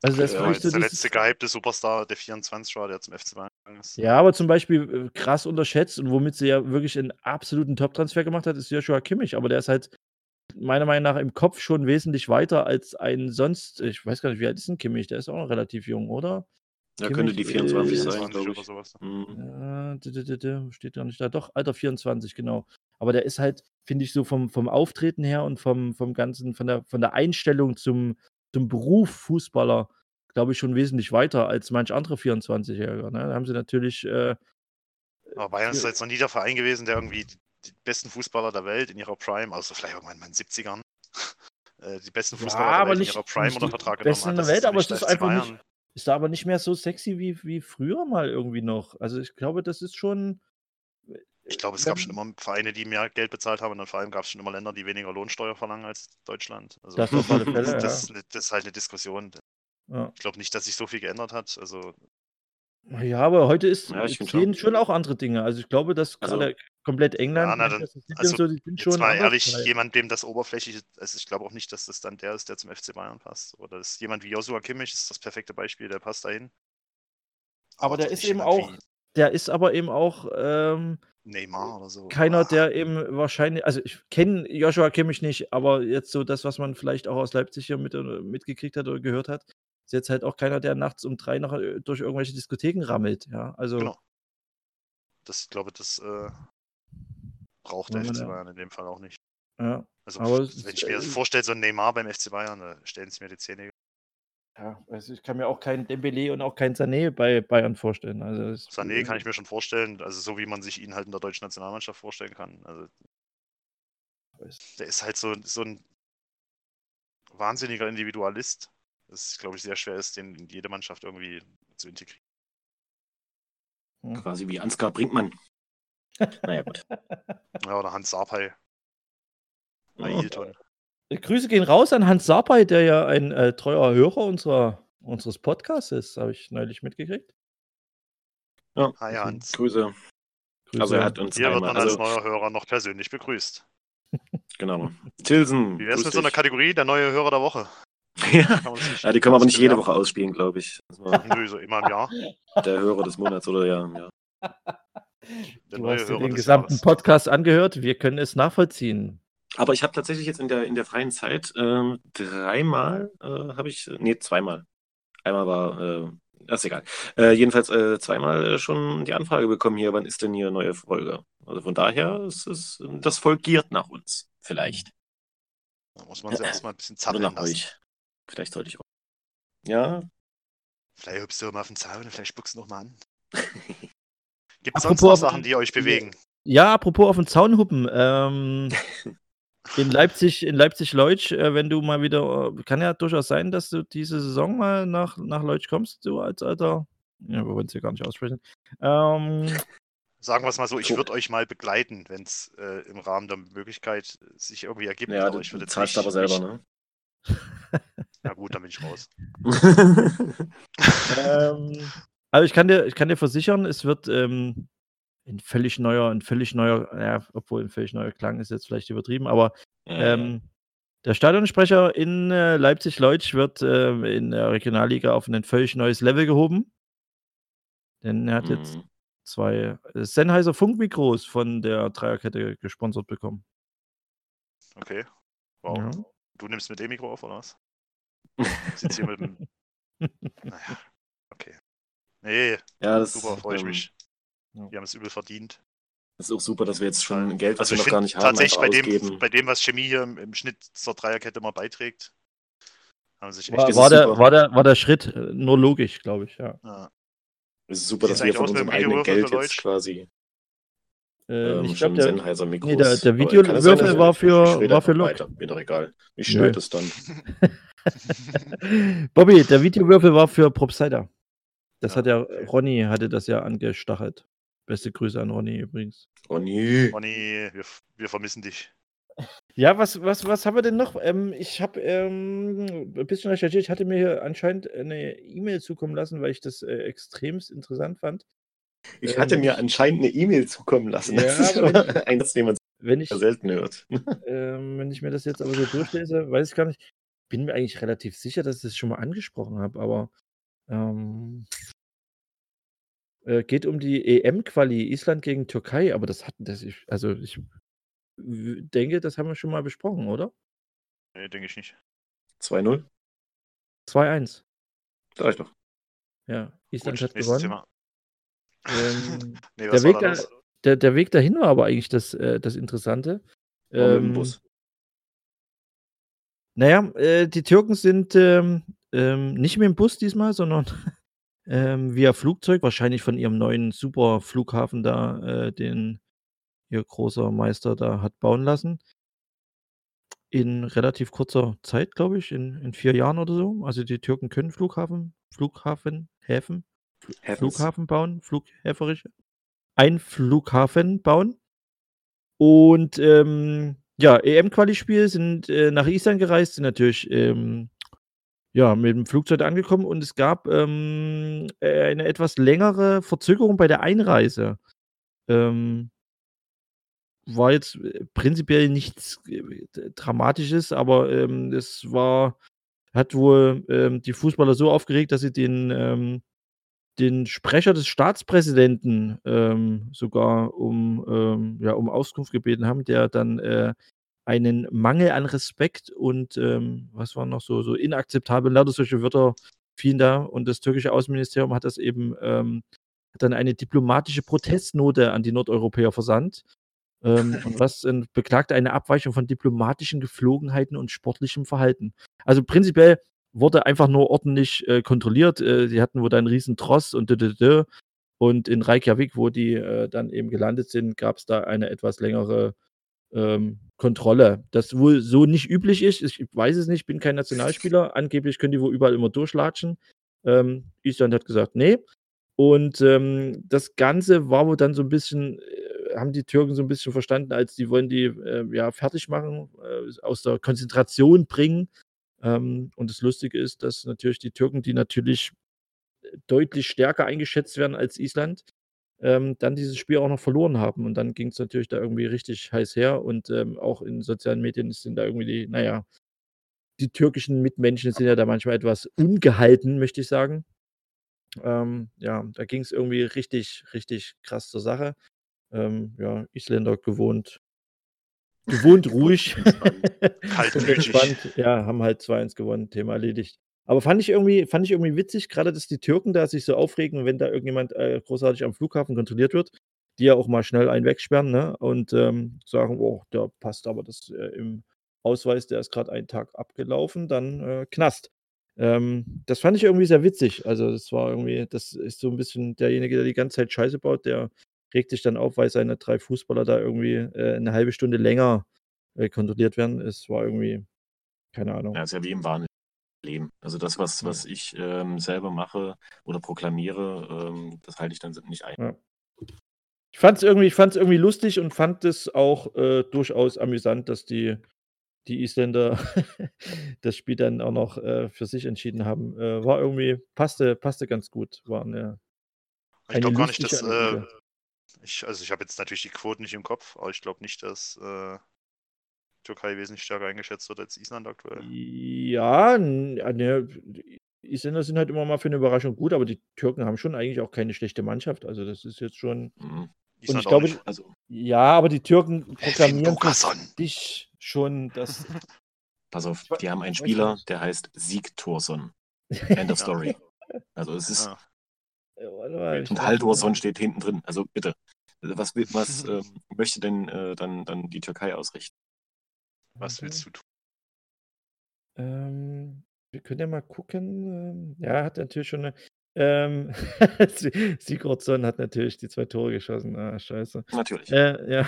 Also das Ja, so der letzte gehypte Superstar, der 24 war, der zum FC Bayern ist. Ja, aber zum Beispiel äh, krass unterschätzt und womit sie ja wirklich einen absoluten Top-Transfer gemacht hat, ist Joshua Kimmich. Aber der ist halt meiner Meinung nach im Kopf schon wesentlich weiter als ein sonst. Ich weiß gar nicht, wie alt ist denn Kimmich? Der ist auch noch relativ jung, oder? Ja, könnte die Kimmich 24 ist- sein, 20 glaube oder ich. sowas. Mhm. Ja, steht ja nicht da. Doch, Alter 24, genau. Aber der ist halt, finde ich, so vom, vom Auftreten her und vom, vom ganzen, von der, von der Einstellung zum, zum Beruf Fußballer, glaube ich, schon wesentlich weiter als manch andere 24-Jähriger. Ne? Da haben sie natürlich, äh, Aber Bayern ist jetzt noch nie der Verein gewesen, der irgendwie die, besten Fußballer der Welt in ihrer Prime, außer vielleicht irgendwann mal in den 70ern, (laughs) äh, die besten Ja, Fußballer der aber Welt nicht- in ihrer Prime nicht unter die Vertrag besten genommen in hat. der Welt, aber nicht es ist der einfach nicht- Bayern. Ist da aber nicht mehr so sexy wie, wie früher mal irgendwie noch. Also ich glaube, das ist schon. Ich glaube, es gab schon immer Vereine, die mehr Geld bezahlt haben und dann vor allem gab es schon immer Länder, die weniger Lohnsteuer verlangen als Deutschland. Also, Das auf alle Fälle, (laughs) das, das, das ist halt eine Diskussion. Ja. Ich glaube nicht, dass sich so viel geändert hat. Also Ja, aber heute ist Ja, sehen schon. schon auch andere Dinge. Also ich glaube, dass Also- gerade komplett England, Ja, na, dann- also und so, die sind schon jetzt mal ehrlich, jemand, dem das oberflächliche, also ich glaube auch nicht, dass das dann der ist, der zum FC Bayern passt. Oder das ist jemand wie Joshua Kimmich, ist das perfekte Beispiel, der passt dahin. Aber der ist eben auch Der ist aber eben auch ähm, Neymar oder so. keiner, Ah, der eben wahrscheinlich, also ich kenne Joshua Kimmich nicht, aber jetzt so das, was man vielleicht auch aus Leipzig hier mit, mitgekriegt hat oder gehört hat, ist jetzt halt auch keiner, der nachts um drei noch äh, durch irgendwelche Diskotheken rammelt. Ja, also Genau. Das, ich glaube, das äh, braucht der Ja, FC. Bayern in dem Fall auch nicht. ja, Also, Aber wenn ich mir äh, vorstelle, so ein Neymar beim FC Bayern, da stellen sie mir die Zähne. ja, also ich kann mir auch keinen Dembele und auch keinen Sané bei Bayern vorstellen. Also das, Sané kann ich mir schon vorstellen, also so wie man sich ihn halt in der deutschen Nationalmannschaft vorstellen kann. Also, der ist halt so, so ein wahnsinniger Individualist, dass es, glaube ich, sehr schwer ist, den in jede Mannschaft irgendwie zu integrieren. Quasi wie Ansgar Brinkmann. Naja, gut. (laughs) Ja, oder Hans Sarpay, Oh. Ailton. Grüße gehen raus an Hans Sarpay, der ja ein äh, treuer Hörer unserer, unseres Podcasts ist, habe ich neulich mitgekriegt. Ja, Hi Hans. Grüße. Grüße. Also er hat uns Hier wird einmal, man als also, neuer Hörer noch persönlich begrüßt. (laughs) genau. Tilsen. Wie wär's grüß mit so einer. Kategorie, der neue Hörer der Woche? (laughs) ja. Ja, die können wir aber nicht jede. Woche ausspielen, glaube ich. Nö, so immer im Jahr. der Hörer des Monats oder ja. ja. Der Du hast dir den gesamten Jahres. Podcast angehört. Wir können es nachvollziehen. Aber ich habe tatsächlich jetzt in der, in der freien Zeit ähm, dreimal, äh, habe ich, nee, zweimal. Einmal war, äh, ist egal. Äh, jedenfalls äh, zweimal äh, schon die Anfrage bekommen hier, wann ist denn hier neue Folge? Also von daher ist es, das Volk giert nach uns. Vielleicht. Da muss man sie erstmal ein bisschen Oder zappeln nach lassen. euch. Vielleicht sollte ich auch. Ja, Vielleicht hüpfst du immer auf den Zaun und vielleicht spuckst du noch mal an. (laughs) Gibt es sonst noch Sachen, die euch bewegen? Ja, apropos auf den Zaun huppen. Ähm, (laughs) in Leipzig, in Leipzig-Leutsch, äh, wenn du mal wieder, äh, kann ja durchaus sein, dass du diese Saison mal nach, nach Leutsch kommst, du als alter. Ja, wir wollen es hier gar nicht aussprechen. Ähm, (laughs) Sagen wir es mal so, ich würde euch mal begleiten, wenn es äh, im Rahmen der Möglichkeit sich irgendwie ergibt. ja aber du, ich würde zahlst aber selber, ne? Na gut, dann bin ich raus. (laughs) ähm, also ich kann dir, ich kann dir versichern, es wird ähm, ein völlig neuer, ein völlig neuer, ja, obwohl ein völlig neuer Klang ist jetzt vielleicht übertrieben, aber Ähm, der Stadionsprecher in äh, Leipzig-Leutsch wird ähm, in der Regionalliga auf ein völlig neues Level gehoben. Denn er hat jetzt Mhm. zwei äh, Sennheiser Funkmikros von der Dreierkette gesponsert bekommen. Okay. Wow. Ja. Du nimmst mit dem Mikro auf, oder was? (laughs) Sitzt hier mit dem. Naja. Nee, Ja, das, super, freue ich ähm, mich. ja. Die haben es übel verdient. das ist auch super, dass wir jetzt schon Geld, was Also ich wir noch gar finde nicht haben, tatsächlich bei dem, bei dem, was Chemie hier im, im Schnitt zur Dreierkette immer beiträgt, haben sie sich echt War, war, der, war, der, war der Schritt äh, nur logisch, glaube ich, ja. ja, Es ist super, Wie dass wir von unserem dem eigenen Geld jetzt Deutsch? quasi Äh, ähm, ich schon glaube, der, nee, der- der Videowürfel war für- war für Lok. weiter. Mir doch egal. Ich schneide es dann. (laughs) Bobby, der Videowürfel war für Propsider. Das Ja, hat ja, okay. Ronny hatte das ja angestachelt. Beste Grüße an Ronny übrigens. Nee. Ronny, wir, wir vermissen dich. Ja, was, was, was haben wir denn noch? Ähm, ich habe ähm, ein bisschen recherchiert. Ich hatte mir hier anscheinend eine E-Mail zukommen lassen, weil ich das äh, extremst interessant fand. Ich Ähm, hatte mir anscheinend eine E-Mail zukommen lassen. Ja, Das ist aber immer ein Satz, den man Wenn ich, selten hört. (laughs) ähm, wenn ich mir das jetzt aber so durchlese, weiß ich gar nicht. Bin mir eigentlich relativ sicher, dass ich das schon mal angesprochen habe, aber ähm, Äh, geht um die EM-Quali Island gegen Türkei, aber das hatten das ich also, ich denke, das haben wir schon mal besprochen, oder? Nee, denke ich nicht. 2-0. 2-1. Sag ich doch. Ja, Island Gut, hat gewonnen. Ähm, (laughs) Nee, der was Weg da da der der Weg dahin war aber eigentlich das äh, das Interessante. Ähm Bus. na ja, äh, die Türken sind, ähm, ähm, nicht mit dem Bus diesmal, sondern, (laughs) ähm, via Flugzeug, wahrscheinlich von ihrem neuen Superflughafen da, äh, den ihr großer Meister da hat bauen lassen. In relativ kurzer Zeit, glaube ich, in in 4 Jahren oder so. Also, die Türken können Flughafen Flughafen Häfen Häfens. Flughafen bauen, flughäferisch einen Flughafen bauen. Und, ähm, ja, EM-Quali-Spiel sind, äh, nach Island gereist, sind natürlich, ähm, ja, mit dem Flugzeug angekommen und es gab, ähm, äh, eine etwas längere Verzögerung bei der Einreise. Ähm war jetzt, äh, prinzipiell nichts, äh, Dramatisches, aber, ähm, es war hat wohl, ähm, die Fußballer so aufgeregt, dass sie den, ähm den Sprecher des Staatspräsidenten, ähm, sogar um, ja, um Auskunft gebeten haben, der dann, äh, einen Mangel an Respekt und, ähm, was war noch so so inakzeptabel, lauter solche Wörter fielen da und das türkische Außenministerium hat das eben, ähm hat dann eine diplomatische Protestnote an die Nordeuropäer versandt, ähm, und was ähm, beklagte eine Abweichung von diplomatischen Geflogenheiten und sportlichem Verhalten. Also, prinzipiell wurde einfach nur ordentlich, äh, kontrolliert. Äh, hatten wohl da 'n riesen Tross und d d d. Und in Reykjavik, wo die, äh, dann eben gelandet sind, gab's da eine etwas längere, ähm, Kontrolle. Das wohl so nicht üblich ist. Ich weiß es nicht, bin kein Nationalspieler. Angeblich können die wohl überall immer durchlatschen. Ähm, Island hat gesagt: „Ne.“ Und, ähm, das Ganze war wohl dann so 'n bisschen äh, haben die Türken so 'n bisschen verstanden, als die wollen die, äh, ja, fertig machen, äh, aus der Konzentration bringen. Ähm, und das Lustige ist, dass natürlich die Türken, die natürlich, äh, deutlich stärker eingeschätzt werden als Island, ähm, dann dieses Spiel auch noch verloren haben. Und dann ging's natürlich da irgendwie richtig heiß her und, ähm, auch in sozialen Medien sind da irgendwie die na ja, die türkischen Mitmenschen sind ja da manchmal etwas ungehalten, möchte ich sagen. Ähm, ja, da ging's irgendwie richtig, richtig krass zur Sache. Ähm, ja, Isländer gewohnt gewohnt (laughs) ruhig (laughs) Kaltblütig. ja, haben halt 2:1 gewonnen, Thema erledigt. Aber fand ich irgendwie fand ich irgendwie witzig, grade dass die Türken da sich so aufregen, wenn da irgendjemand, äh, großartig am Flughafen kontrolliert wird, die ja auch mal schnell einen wegsperren, ne, und, ähm, sagen: „Oh, da passt aber das, äh, im Ausweis, der ist grad einen Tag abgelaufen, dann, äh, Knast.“ Ähm, das fand ich irgendwie sehr witzig. Also, das war irgendwie das ist so 'n bisschen derjenige, der die ganze Zeit Scheiße baut, der regt sich dann auf, weil seine 3 Fußballer da irgendwie, äh, 'ne halbe Stunde länger, äh, kontrolliert werden. Es war irgendwie keine Ahnung. Ja, ist ja wie im wahren Leben. Also, das, was was ich, ähm, selber mache oder proklamiere, ähm, das halte ich dann nicht ein. Ja. Ich fand's irgendwie ich fand's irgendwie lustig und fand es auch, äh, durchaus amüsant, dass die die Isländer (laughs) das Spiel dann auch noch, äh, für sich entschieden haben. Äh, war irgendwie passte passte ganz gut. War 'ne Ich eine glaube gar nicht, dass, äh ich also, ich habe jetzt natürlich die Quoten nicht im Kopf, aber ich glaube nicht, dass, äh, Türkei wesentlich stärker eingeschätzt wird als Island aktuell. Ja, ah, ne, Isländer sind halt immer mal für 'ne Überraschung gut, aber die Türken haben schon eigentlich auch keine schlechte Mannschaft. Also, das ist jetzt schon Mhm. und ich glaube nicht. Also ja, aber die Türken Bogason. sich schon, dass (laughs) Pass auf, die haben einen Spieler, der heißt Sigthorsson. (laughs) End of story. Also, es ist Ja. Äh, ich und mal steht hinten drin. Also, bitte. Was was, (laughs) ähm, möchte denn, äh, dann dann die Türkei ausrichten? Was Warte. willst du tun? Ähm, wir können ja mal gucken. Ähm, ja, er hat natürlich schon 'ne ähm, (laughs) Si Sigurdsson hat natürlich die 2 Tore geschossen. Ah, scheiße. Natürlich. Äh, ja.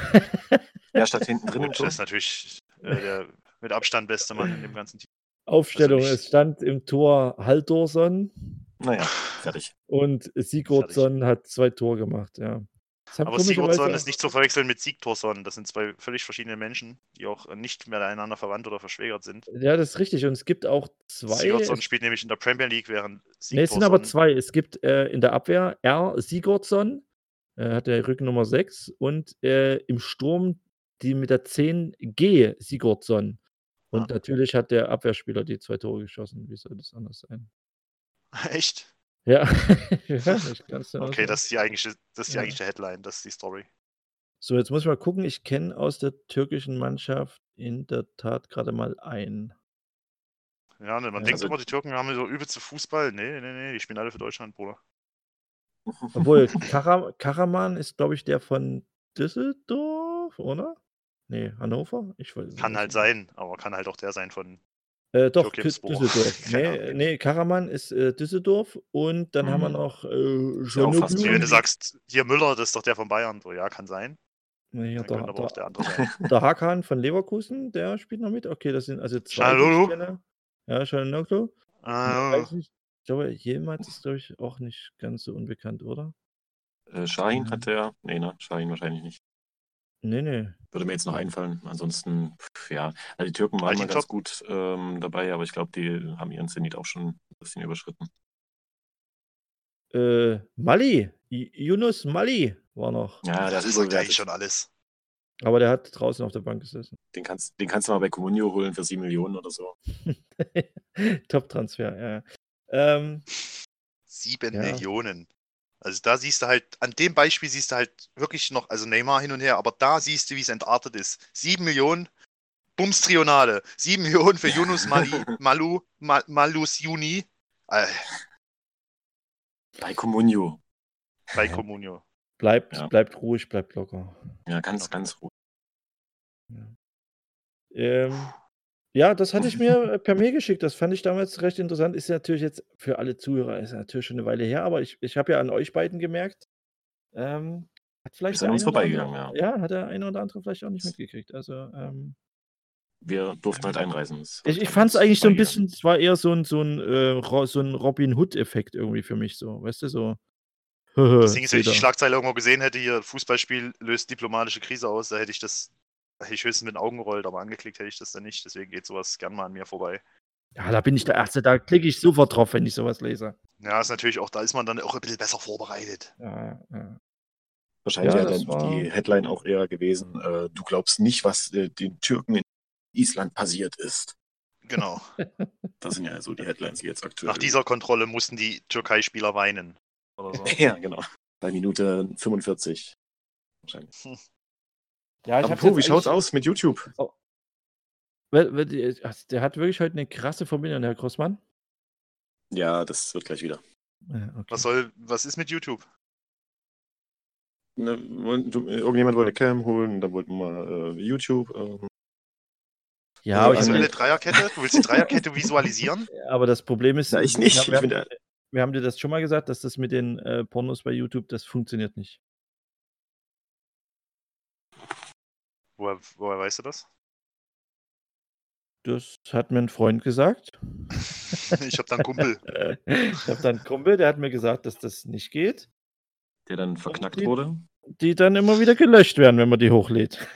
Wer stand hinten drin im Gut, (laughs) Tor? das ist natürlich, äh, der mit Abstand beste Mann in dem ganzen Team. Aufstellung: nicht Es stand im Tor Halldórsson Na ja, fertig. und Sigurdsson hat 2 Tore gemacht, ja. Aber Sigurdsson ist nicht zu verwechseln mit Sigthorsson. Das sind 2 völlig verschiedene Menschen, die auch, nicht miteinander verwandt oder verschwägert sind. Ja, das ist richtig und es gibt auch 2 Sigurdsson spielt nämlich in der Premier League, während Ne, es sind aber 2. Es gibt, äh, in der Abwehr R. Sigurdsson, äh, hat der Rückennummer 6 und, äh, im Sturm die mit der 10 G. Sigurdsson. Ah. Und natürlich hat der Abwehrspieler die 2 Tore geschossen. Wie soll das anders sein? (laughs) Echt? Ja, (laughs) auch Okay, das ist die eigentliche, das ist die Ja. eigentliche Headline, das ist die Story. So, jetzt muss ich mal gucken. Ich kenne aus der türkischen Mannschaft in der Tat gerade mal einen. Ja, ne, man Ja, denkt also- immer, die Türken haben so übelste Fußball. Nee, nee, nee, die spielen alle für Deutschland, Bruder. Obwohl, (laughs) Kara Karaman ist, glaube ich, der von Düsseldorf, oder? Nee, Hannover? Ich weiß Kann halt sein, aber kann halt auch der sein von. Äh, doch, (laughs) Düsseldorf. Nee, nee, Karaman ist äh, Düsseldorf und dann haben wir Mhm. noch äh, ja auch fast wenn du sagst, hier Müller, das ist doch der von Bayern. So, ja, kann sein. Nee, Dann der, aber auch der der, andere sein. (laughs) der Hakan von Leverkusen, der spielt noch mit. Okay, das sind also zwei. ich kenne. Ja, Schalonoglu. Ah, Weiß nicht. Ich glaube, jemals ist, glaube ich, auch nicht ganz so unbekannt, oder? Äh, Shahin hat der. Nee, ne? Shahin wahrscheinlich nicht. Nee, nee. Würde mir jetzt noch einfallen. Ansonsten, pff, ja. Also die Türken waren mal Altintop? ganz gut ähm, dabei, aber ich glaube, die haben ihren Zenit auch schon ein bisschen überschritten. Äh, Mali. Yunus Mali war noch. Ja, das das ist eigentlich schon alles. Aber der hat draußen auf der Bank gesessen. Den kannst, den kannst du mal bei Comunio holen für 7 Millionen oder so. (laughs) Top-Transfer, ja. Ähm, Sieben Ja. Millionen. Also da siehst du halt, an dem Beispiel siehst du halt wirklich noch, also Neymar hin und her, aber da siehst du, wie es entartet ist. Sieben Millionen, Bums Trionale. Sieben Millionen für Yunus (laughs) Mali, Malu, Mal, Malus Juni äh, Bei Comunio. bei Comunio. bleibt, Ja. bleibt ruhig, bleibt locker. Ja, ganz, ganz ruhig. Ähm, ja, das hatte ich mir (laughs) äh, per Mail geschickt. Das fand ich damals recht interessant. Ist ja natürlich jetzt für alle Zuhörer, ist ja natürlich schon eine Weile her, aber ich, ich habe ja an euch beiden gemerkt, ähm, hat vielleicht Ist an uns vorbeigegangen, andere, ja. hat der eine oder andere vielleicht auch nicht mitgekriegt. Also, ähm, Wir durften halt einreisen. Ich, ich an fand es eigentlich so ein bisschen, es war eher so ein, so ein, äh, so ein Robin Hood-Effekt irgendwie für mich so, weißt du, so. (laughs) Ist, wenn ich die. Schlagzeile irgendwo gesehen hätte, hier Fußballspiel löst diplomatische Krise aus, da hätte ich das, ich höchstens mit den Augen gerollt, aber angeklickt hätte ich das dann nicht. Deswegen geht sowas gern mal an mir vorbei. Ja, da bin ich der Erste, da klicke ich sofort drauf, wenn ich sowas lese. Ja, ist natürlich auch, da ist man dann auch ein bisschen besser vorbereitet. Ja, ja. Wahrscheinlich Ja, dann war- die Headline auch eher gewesen, äh, du glaubst nicht, was äh, den Türken in Island passiert ist. Genau. (laughs) Das sind ja so die Headlines, die jetzt aktuell. Nach dieser Kontrolle mussten die Türkei-Spieler weinen. Oder so. (laughs) Ja, genau. Bei Minute 45. Wahrscheinlich. (laughs) ja ich Aber hab's Pro, wie schaut's aus mit YouTube? Also Der hat wirklich heute eine krasse Verbindung, Herr Grossmann. Ja, das wird gleich wieder. Ja, okay. Was soll, was ist mit YouTube? Ne, irgendjemand wollte Cam holen, dann wollten wir äh, YouTube. ähm, ja, Also aber, ich Was eine- will hab eine Dreierkette? Du willst die Dreierkette (laughs) visualisieren? aber das Problem ist, Na, ich nicht. Wir, Ich haben, wir haben dir das schon mal gesagt, dass das mit den äh, Pornos bei YouTube, das funktioniert nicht. Woher, woher weißt du das? (laughs) Das hat mir ein Freund gesagt. Ich habe da einen Kumpel. (laughs) ich habe dann einen Kumpel, der hat mir gesagt, dass das nicht geht. der dann verknackt die- wurde. Die dann immer wieder gelöscht werden, wenn man die hochlädt.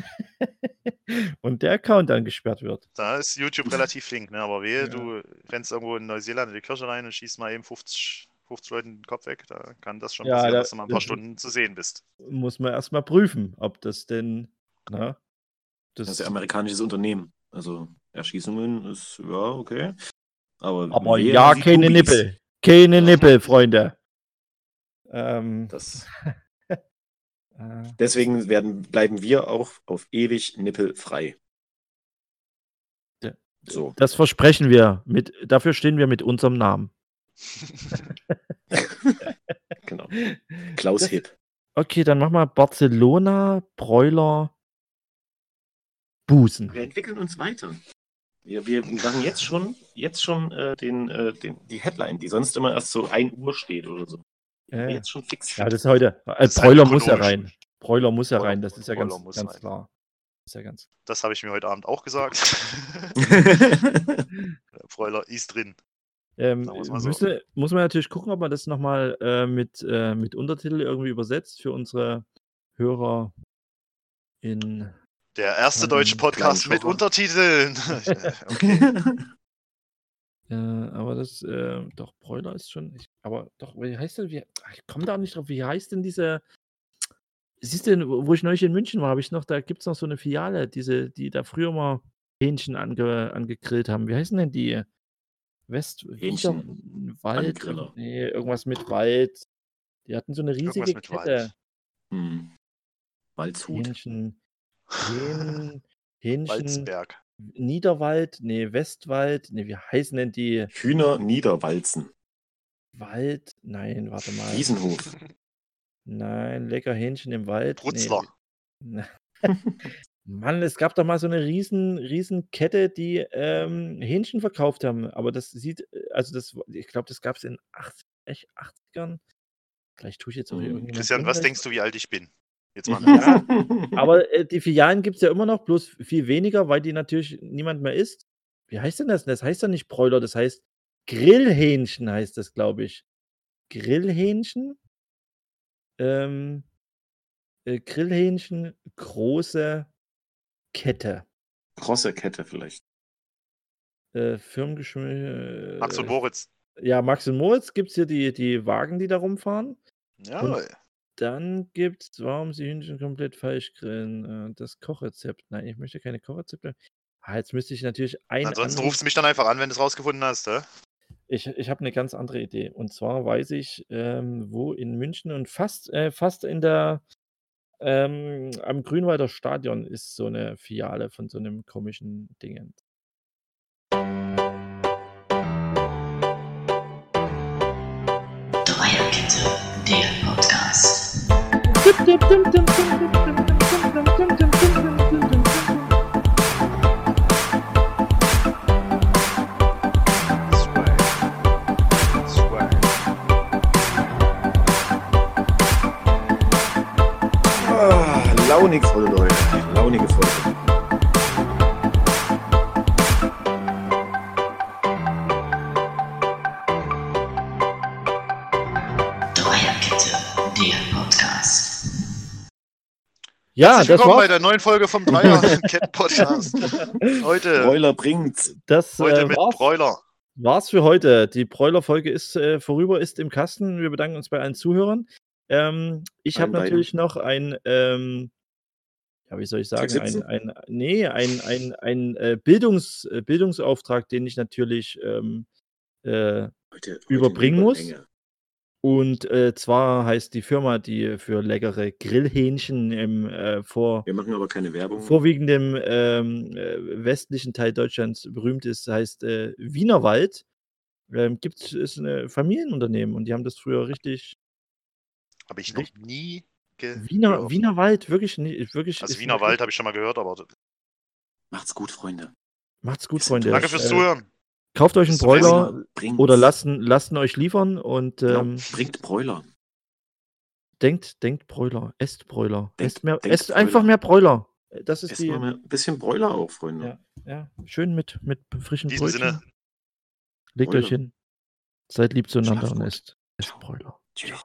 (laughs) Und der Account dann gesperrt wird. Da ist YouTube relativ flink, ne? aber wehe, Ja. du rennst irgendwo in Neuseeland in die Kirche rein und schießt mal eben 50, 50 Leuten den Kopf weg. Da kann das schon Ja, passieren, da- dass du mal ein paar Stunden zu sehen bist. Muss man erstmal prüfen, ob das denn. Na, das, Das ist ein amerikanisches Unternehmen. Also Erschießungen ist, ja, okay. Aber, aber ja, keine Bubis? Nippel. Keine Nippel, Freunde. Ähm, Das, (laughs) äh, deswegen werden, bleiben wir auch auf ewig nippelfrei. So. das versprechen wir. Mit, dafür stehen wir mit unserem Namen. (laughs) genau. Klaus Das- Hipp. Okay, dann mach mal Barcelona, Broiler, Busen. Wir entwickeln uns weiter. Wir, wir machen jetzt schon, jetzt schon äh, den, äh, den, die Headline, die sonst immer erst so 1 Uhr steht oder so. Ja, Jetzt schon fix. ja, das ist heute. Äh, halt Broiler muss ja rein. Broiler muss ja Broiler- rein, das ist ja Broiler ganz, muss ganz rein. klar. Ist ja ganz. Das habe ich mir heute Abend auch gesagt. (laughs) Freuler ist drin. Ähm, wir's mal so. müsste, muss man natürlich gucken, ob man das nochmal äh, mit, äh, mit Untertitel irgendwie übersetzt für unsere Hörer in. Der erste Ähm, deutsche Podcast mit. Untertiteln. (laughs) okay. (laughs) Äh, aber das, äh, doch, Broiler ist schon. Ich, aber doch, wie heißt denn, wie, ach, ich komme da nicht drauf, wie heißt denn diese. Siehst du, wo wo ich neulich in München war, habe ich noch, da gibt es noch so eine Filiale, diese, die da früher mal Hähnchen ange, angegrillt haben. Wie heißen denn die? West, Hähnchen. Wald, Pfannengriller. nee, irgendwas mit Wald. Die hatten so eine riesige Kette. Wald. Hm. Waldshut. Hähnchen, Hähn, Hähnchen, Walzberg. Niederwald, nee, Westwald, nee, wie heißen denn die? Hühner Niederwalzen. Wald, nein, warte mal. Wiesenhof. Nein, lecker Hähnchen im Wald. Brutzler. Nee. (laughs) Mann, es gab doch mal so eine riesen, riesen Kette, die ähm, Hähnchen verkauft haben. Aber das sieht, äh, also das, ich glaube, das gab es in 80, echt 80ern. Vielleicht tue ich jetzt auch Hm, irgendjemand Christian, was denkst du, wie alt ich bin? Jetzt mal. (laughs) Ja, Aber äh, die Filialen gibt es ja immer noch, bloß viel weniger, weil die natürlich niemand mehr isst. Wie heißt denn das? Das heißt ja nicht Bräuler, das heißt Grillhähnchen heißt das, glaube ich. Grillhähnchen? Ähm, äh, Grillhähnchen, große Kette. Krosse Kette vielleicht. Äh, Firmengeschmack. Max und Moritz. Ja, Max und Moritz gibt es hier die, die Wagen, die da rumfahren. Ja, Dann gibt es, warum sie Hühnchen komplett falsch grillen? Äh, das Kochrezept. Nein, ich möchte keine Kochrezepte. Ah, jetzt müsste ich natürlich ein. ansonsten anderes- rufst du mich dann einfach an, wenn du es rausgefunden hast. hä? Ich, ich habe eine ganz andere Idee. Und zwar weiß ich, ähm, wo in München und fast, äh, fast in der ähm, am Grünwalder Stadion ist so eine Filiale von so einem komischen Dingen. Dreierkette, der. Swag. Swag. Ah, launig Folge, Leute. Launige Folge. Ja, Herzlich das willkommen bei war der neuen Folge vom Dreier (laughs) Cat Podcast. Heute, Broiler bringt's. das heute äh, mit war's, Broiler. war's für heute. Die Bräuler-Folge ist äh, vorüber, ist im Kasten. Wir bedanken uns bei allen Zuhörern. Ähm, ich habe natürlich noch ein, ähm, ja, wie soll ich sagen, ein, 617? ein, nee, ein, ein, ein äh, Bildungs, äh, Bildungsauftrag, den ich natürlich ähm, äh, Heute, Überbringen muss? Überlänge. Und äh, zwar heißt die Firma, die für leckere Grillhähnchen im äh, vor, Wir machen aber keine Werbung. vorwiegendem ähm, äh, westlichen Teil Deutschlands berühmt ist, heißt äh, Wienerwald. Ähm, gibt ist ein Familienunternehmen und die haben das früher richtig. Habe ich noch nie gehört. Wiener, Wienerwald, wirklich, nie- wirklich. Also ist Wiener eine- Wald habe ich schon mal gehört, aber Macht's gut, Freunde. Macht's gut, Freunde. danke fürs Äh, Zuhören. Kauft euch einen Broiler Bringt's. oder lassen, lassen euch liefern und ähm, Bringt Broiler. denkt, denkt Bräuler, esst Bräuler. Denkt- esst mehr, denkt esst einfach Bräuler. mehr Bräuler. Das ist Esst die. mal ein bisschen Broiler auch, Freunde. Ja, ja, schön mit, mit frischen In diesem Brötchen. Sinne. Legt euch Bräuler. hin. Seid lieb zueinander und esst, esst Bräuler. Tschüss.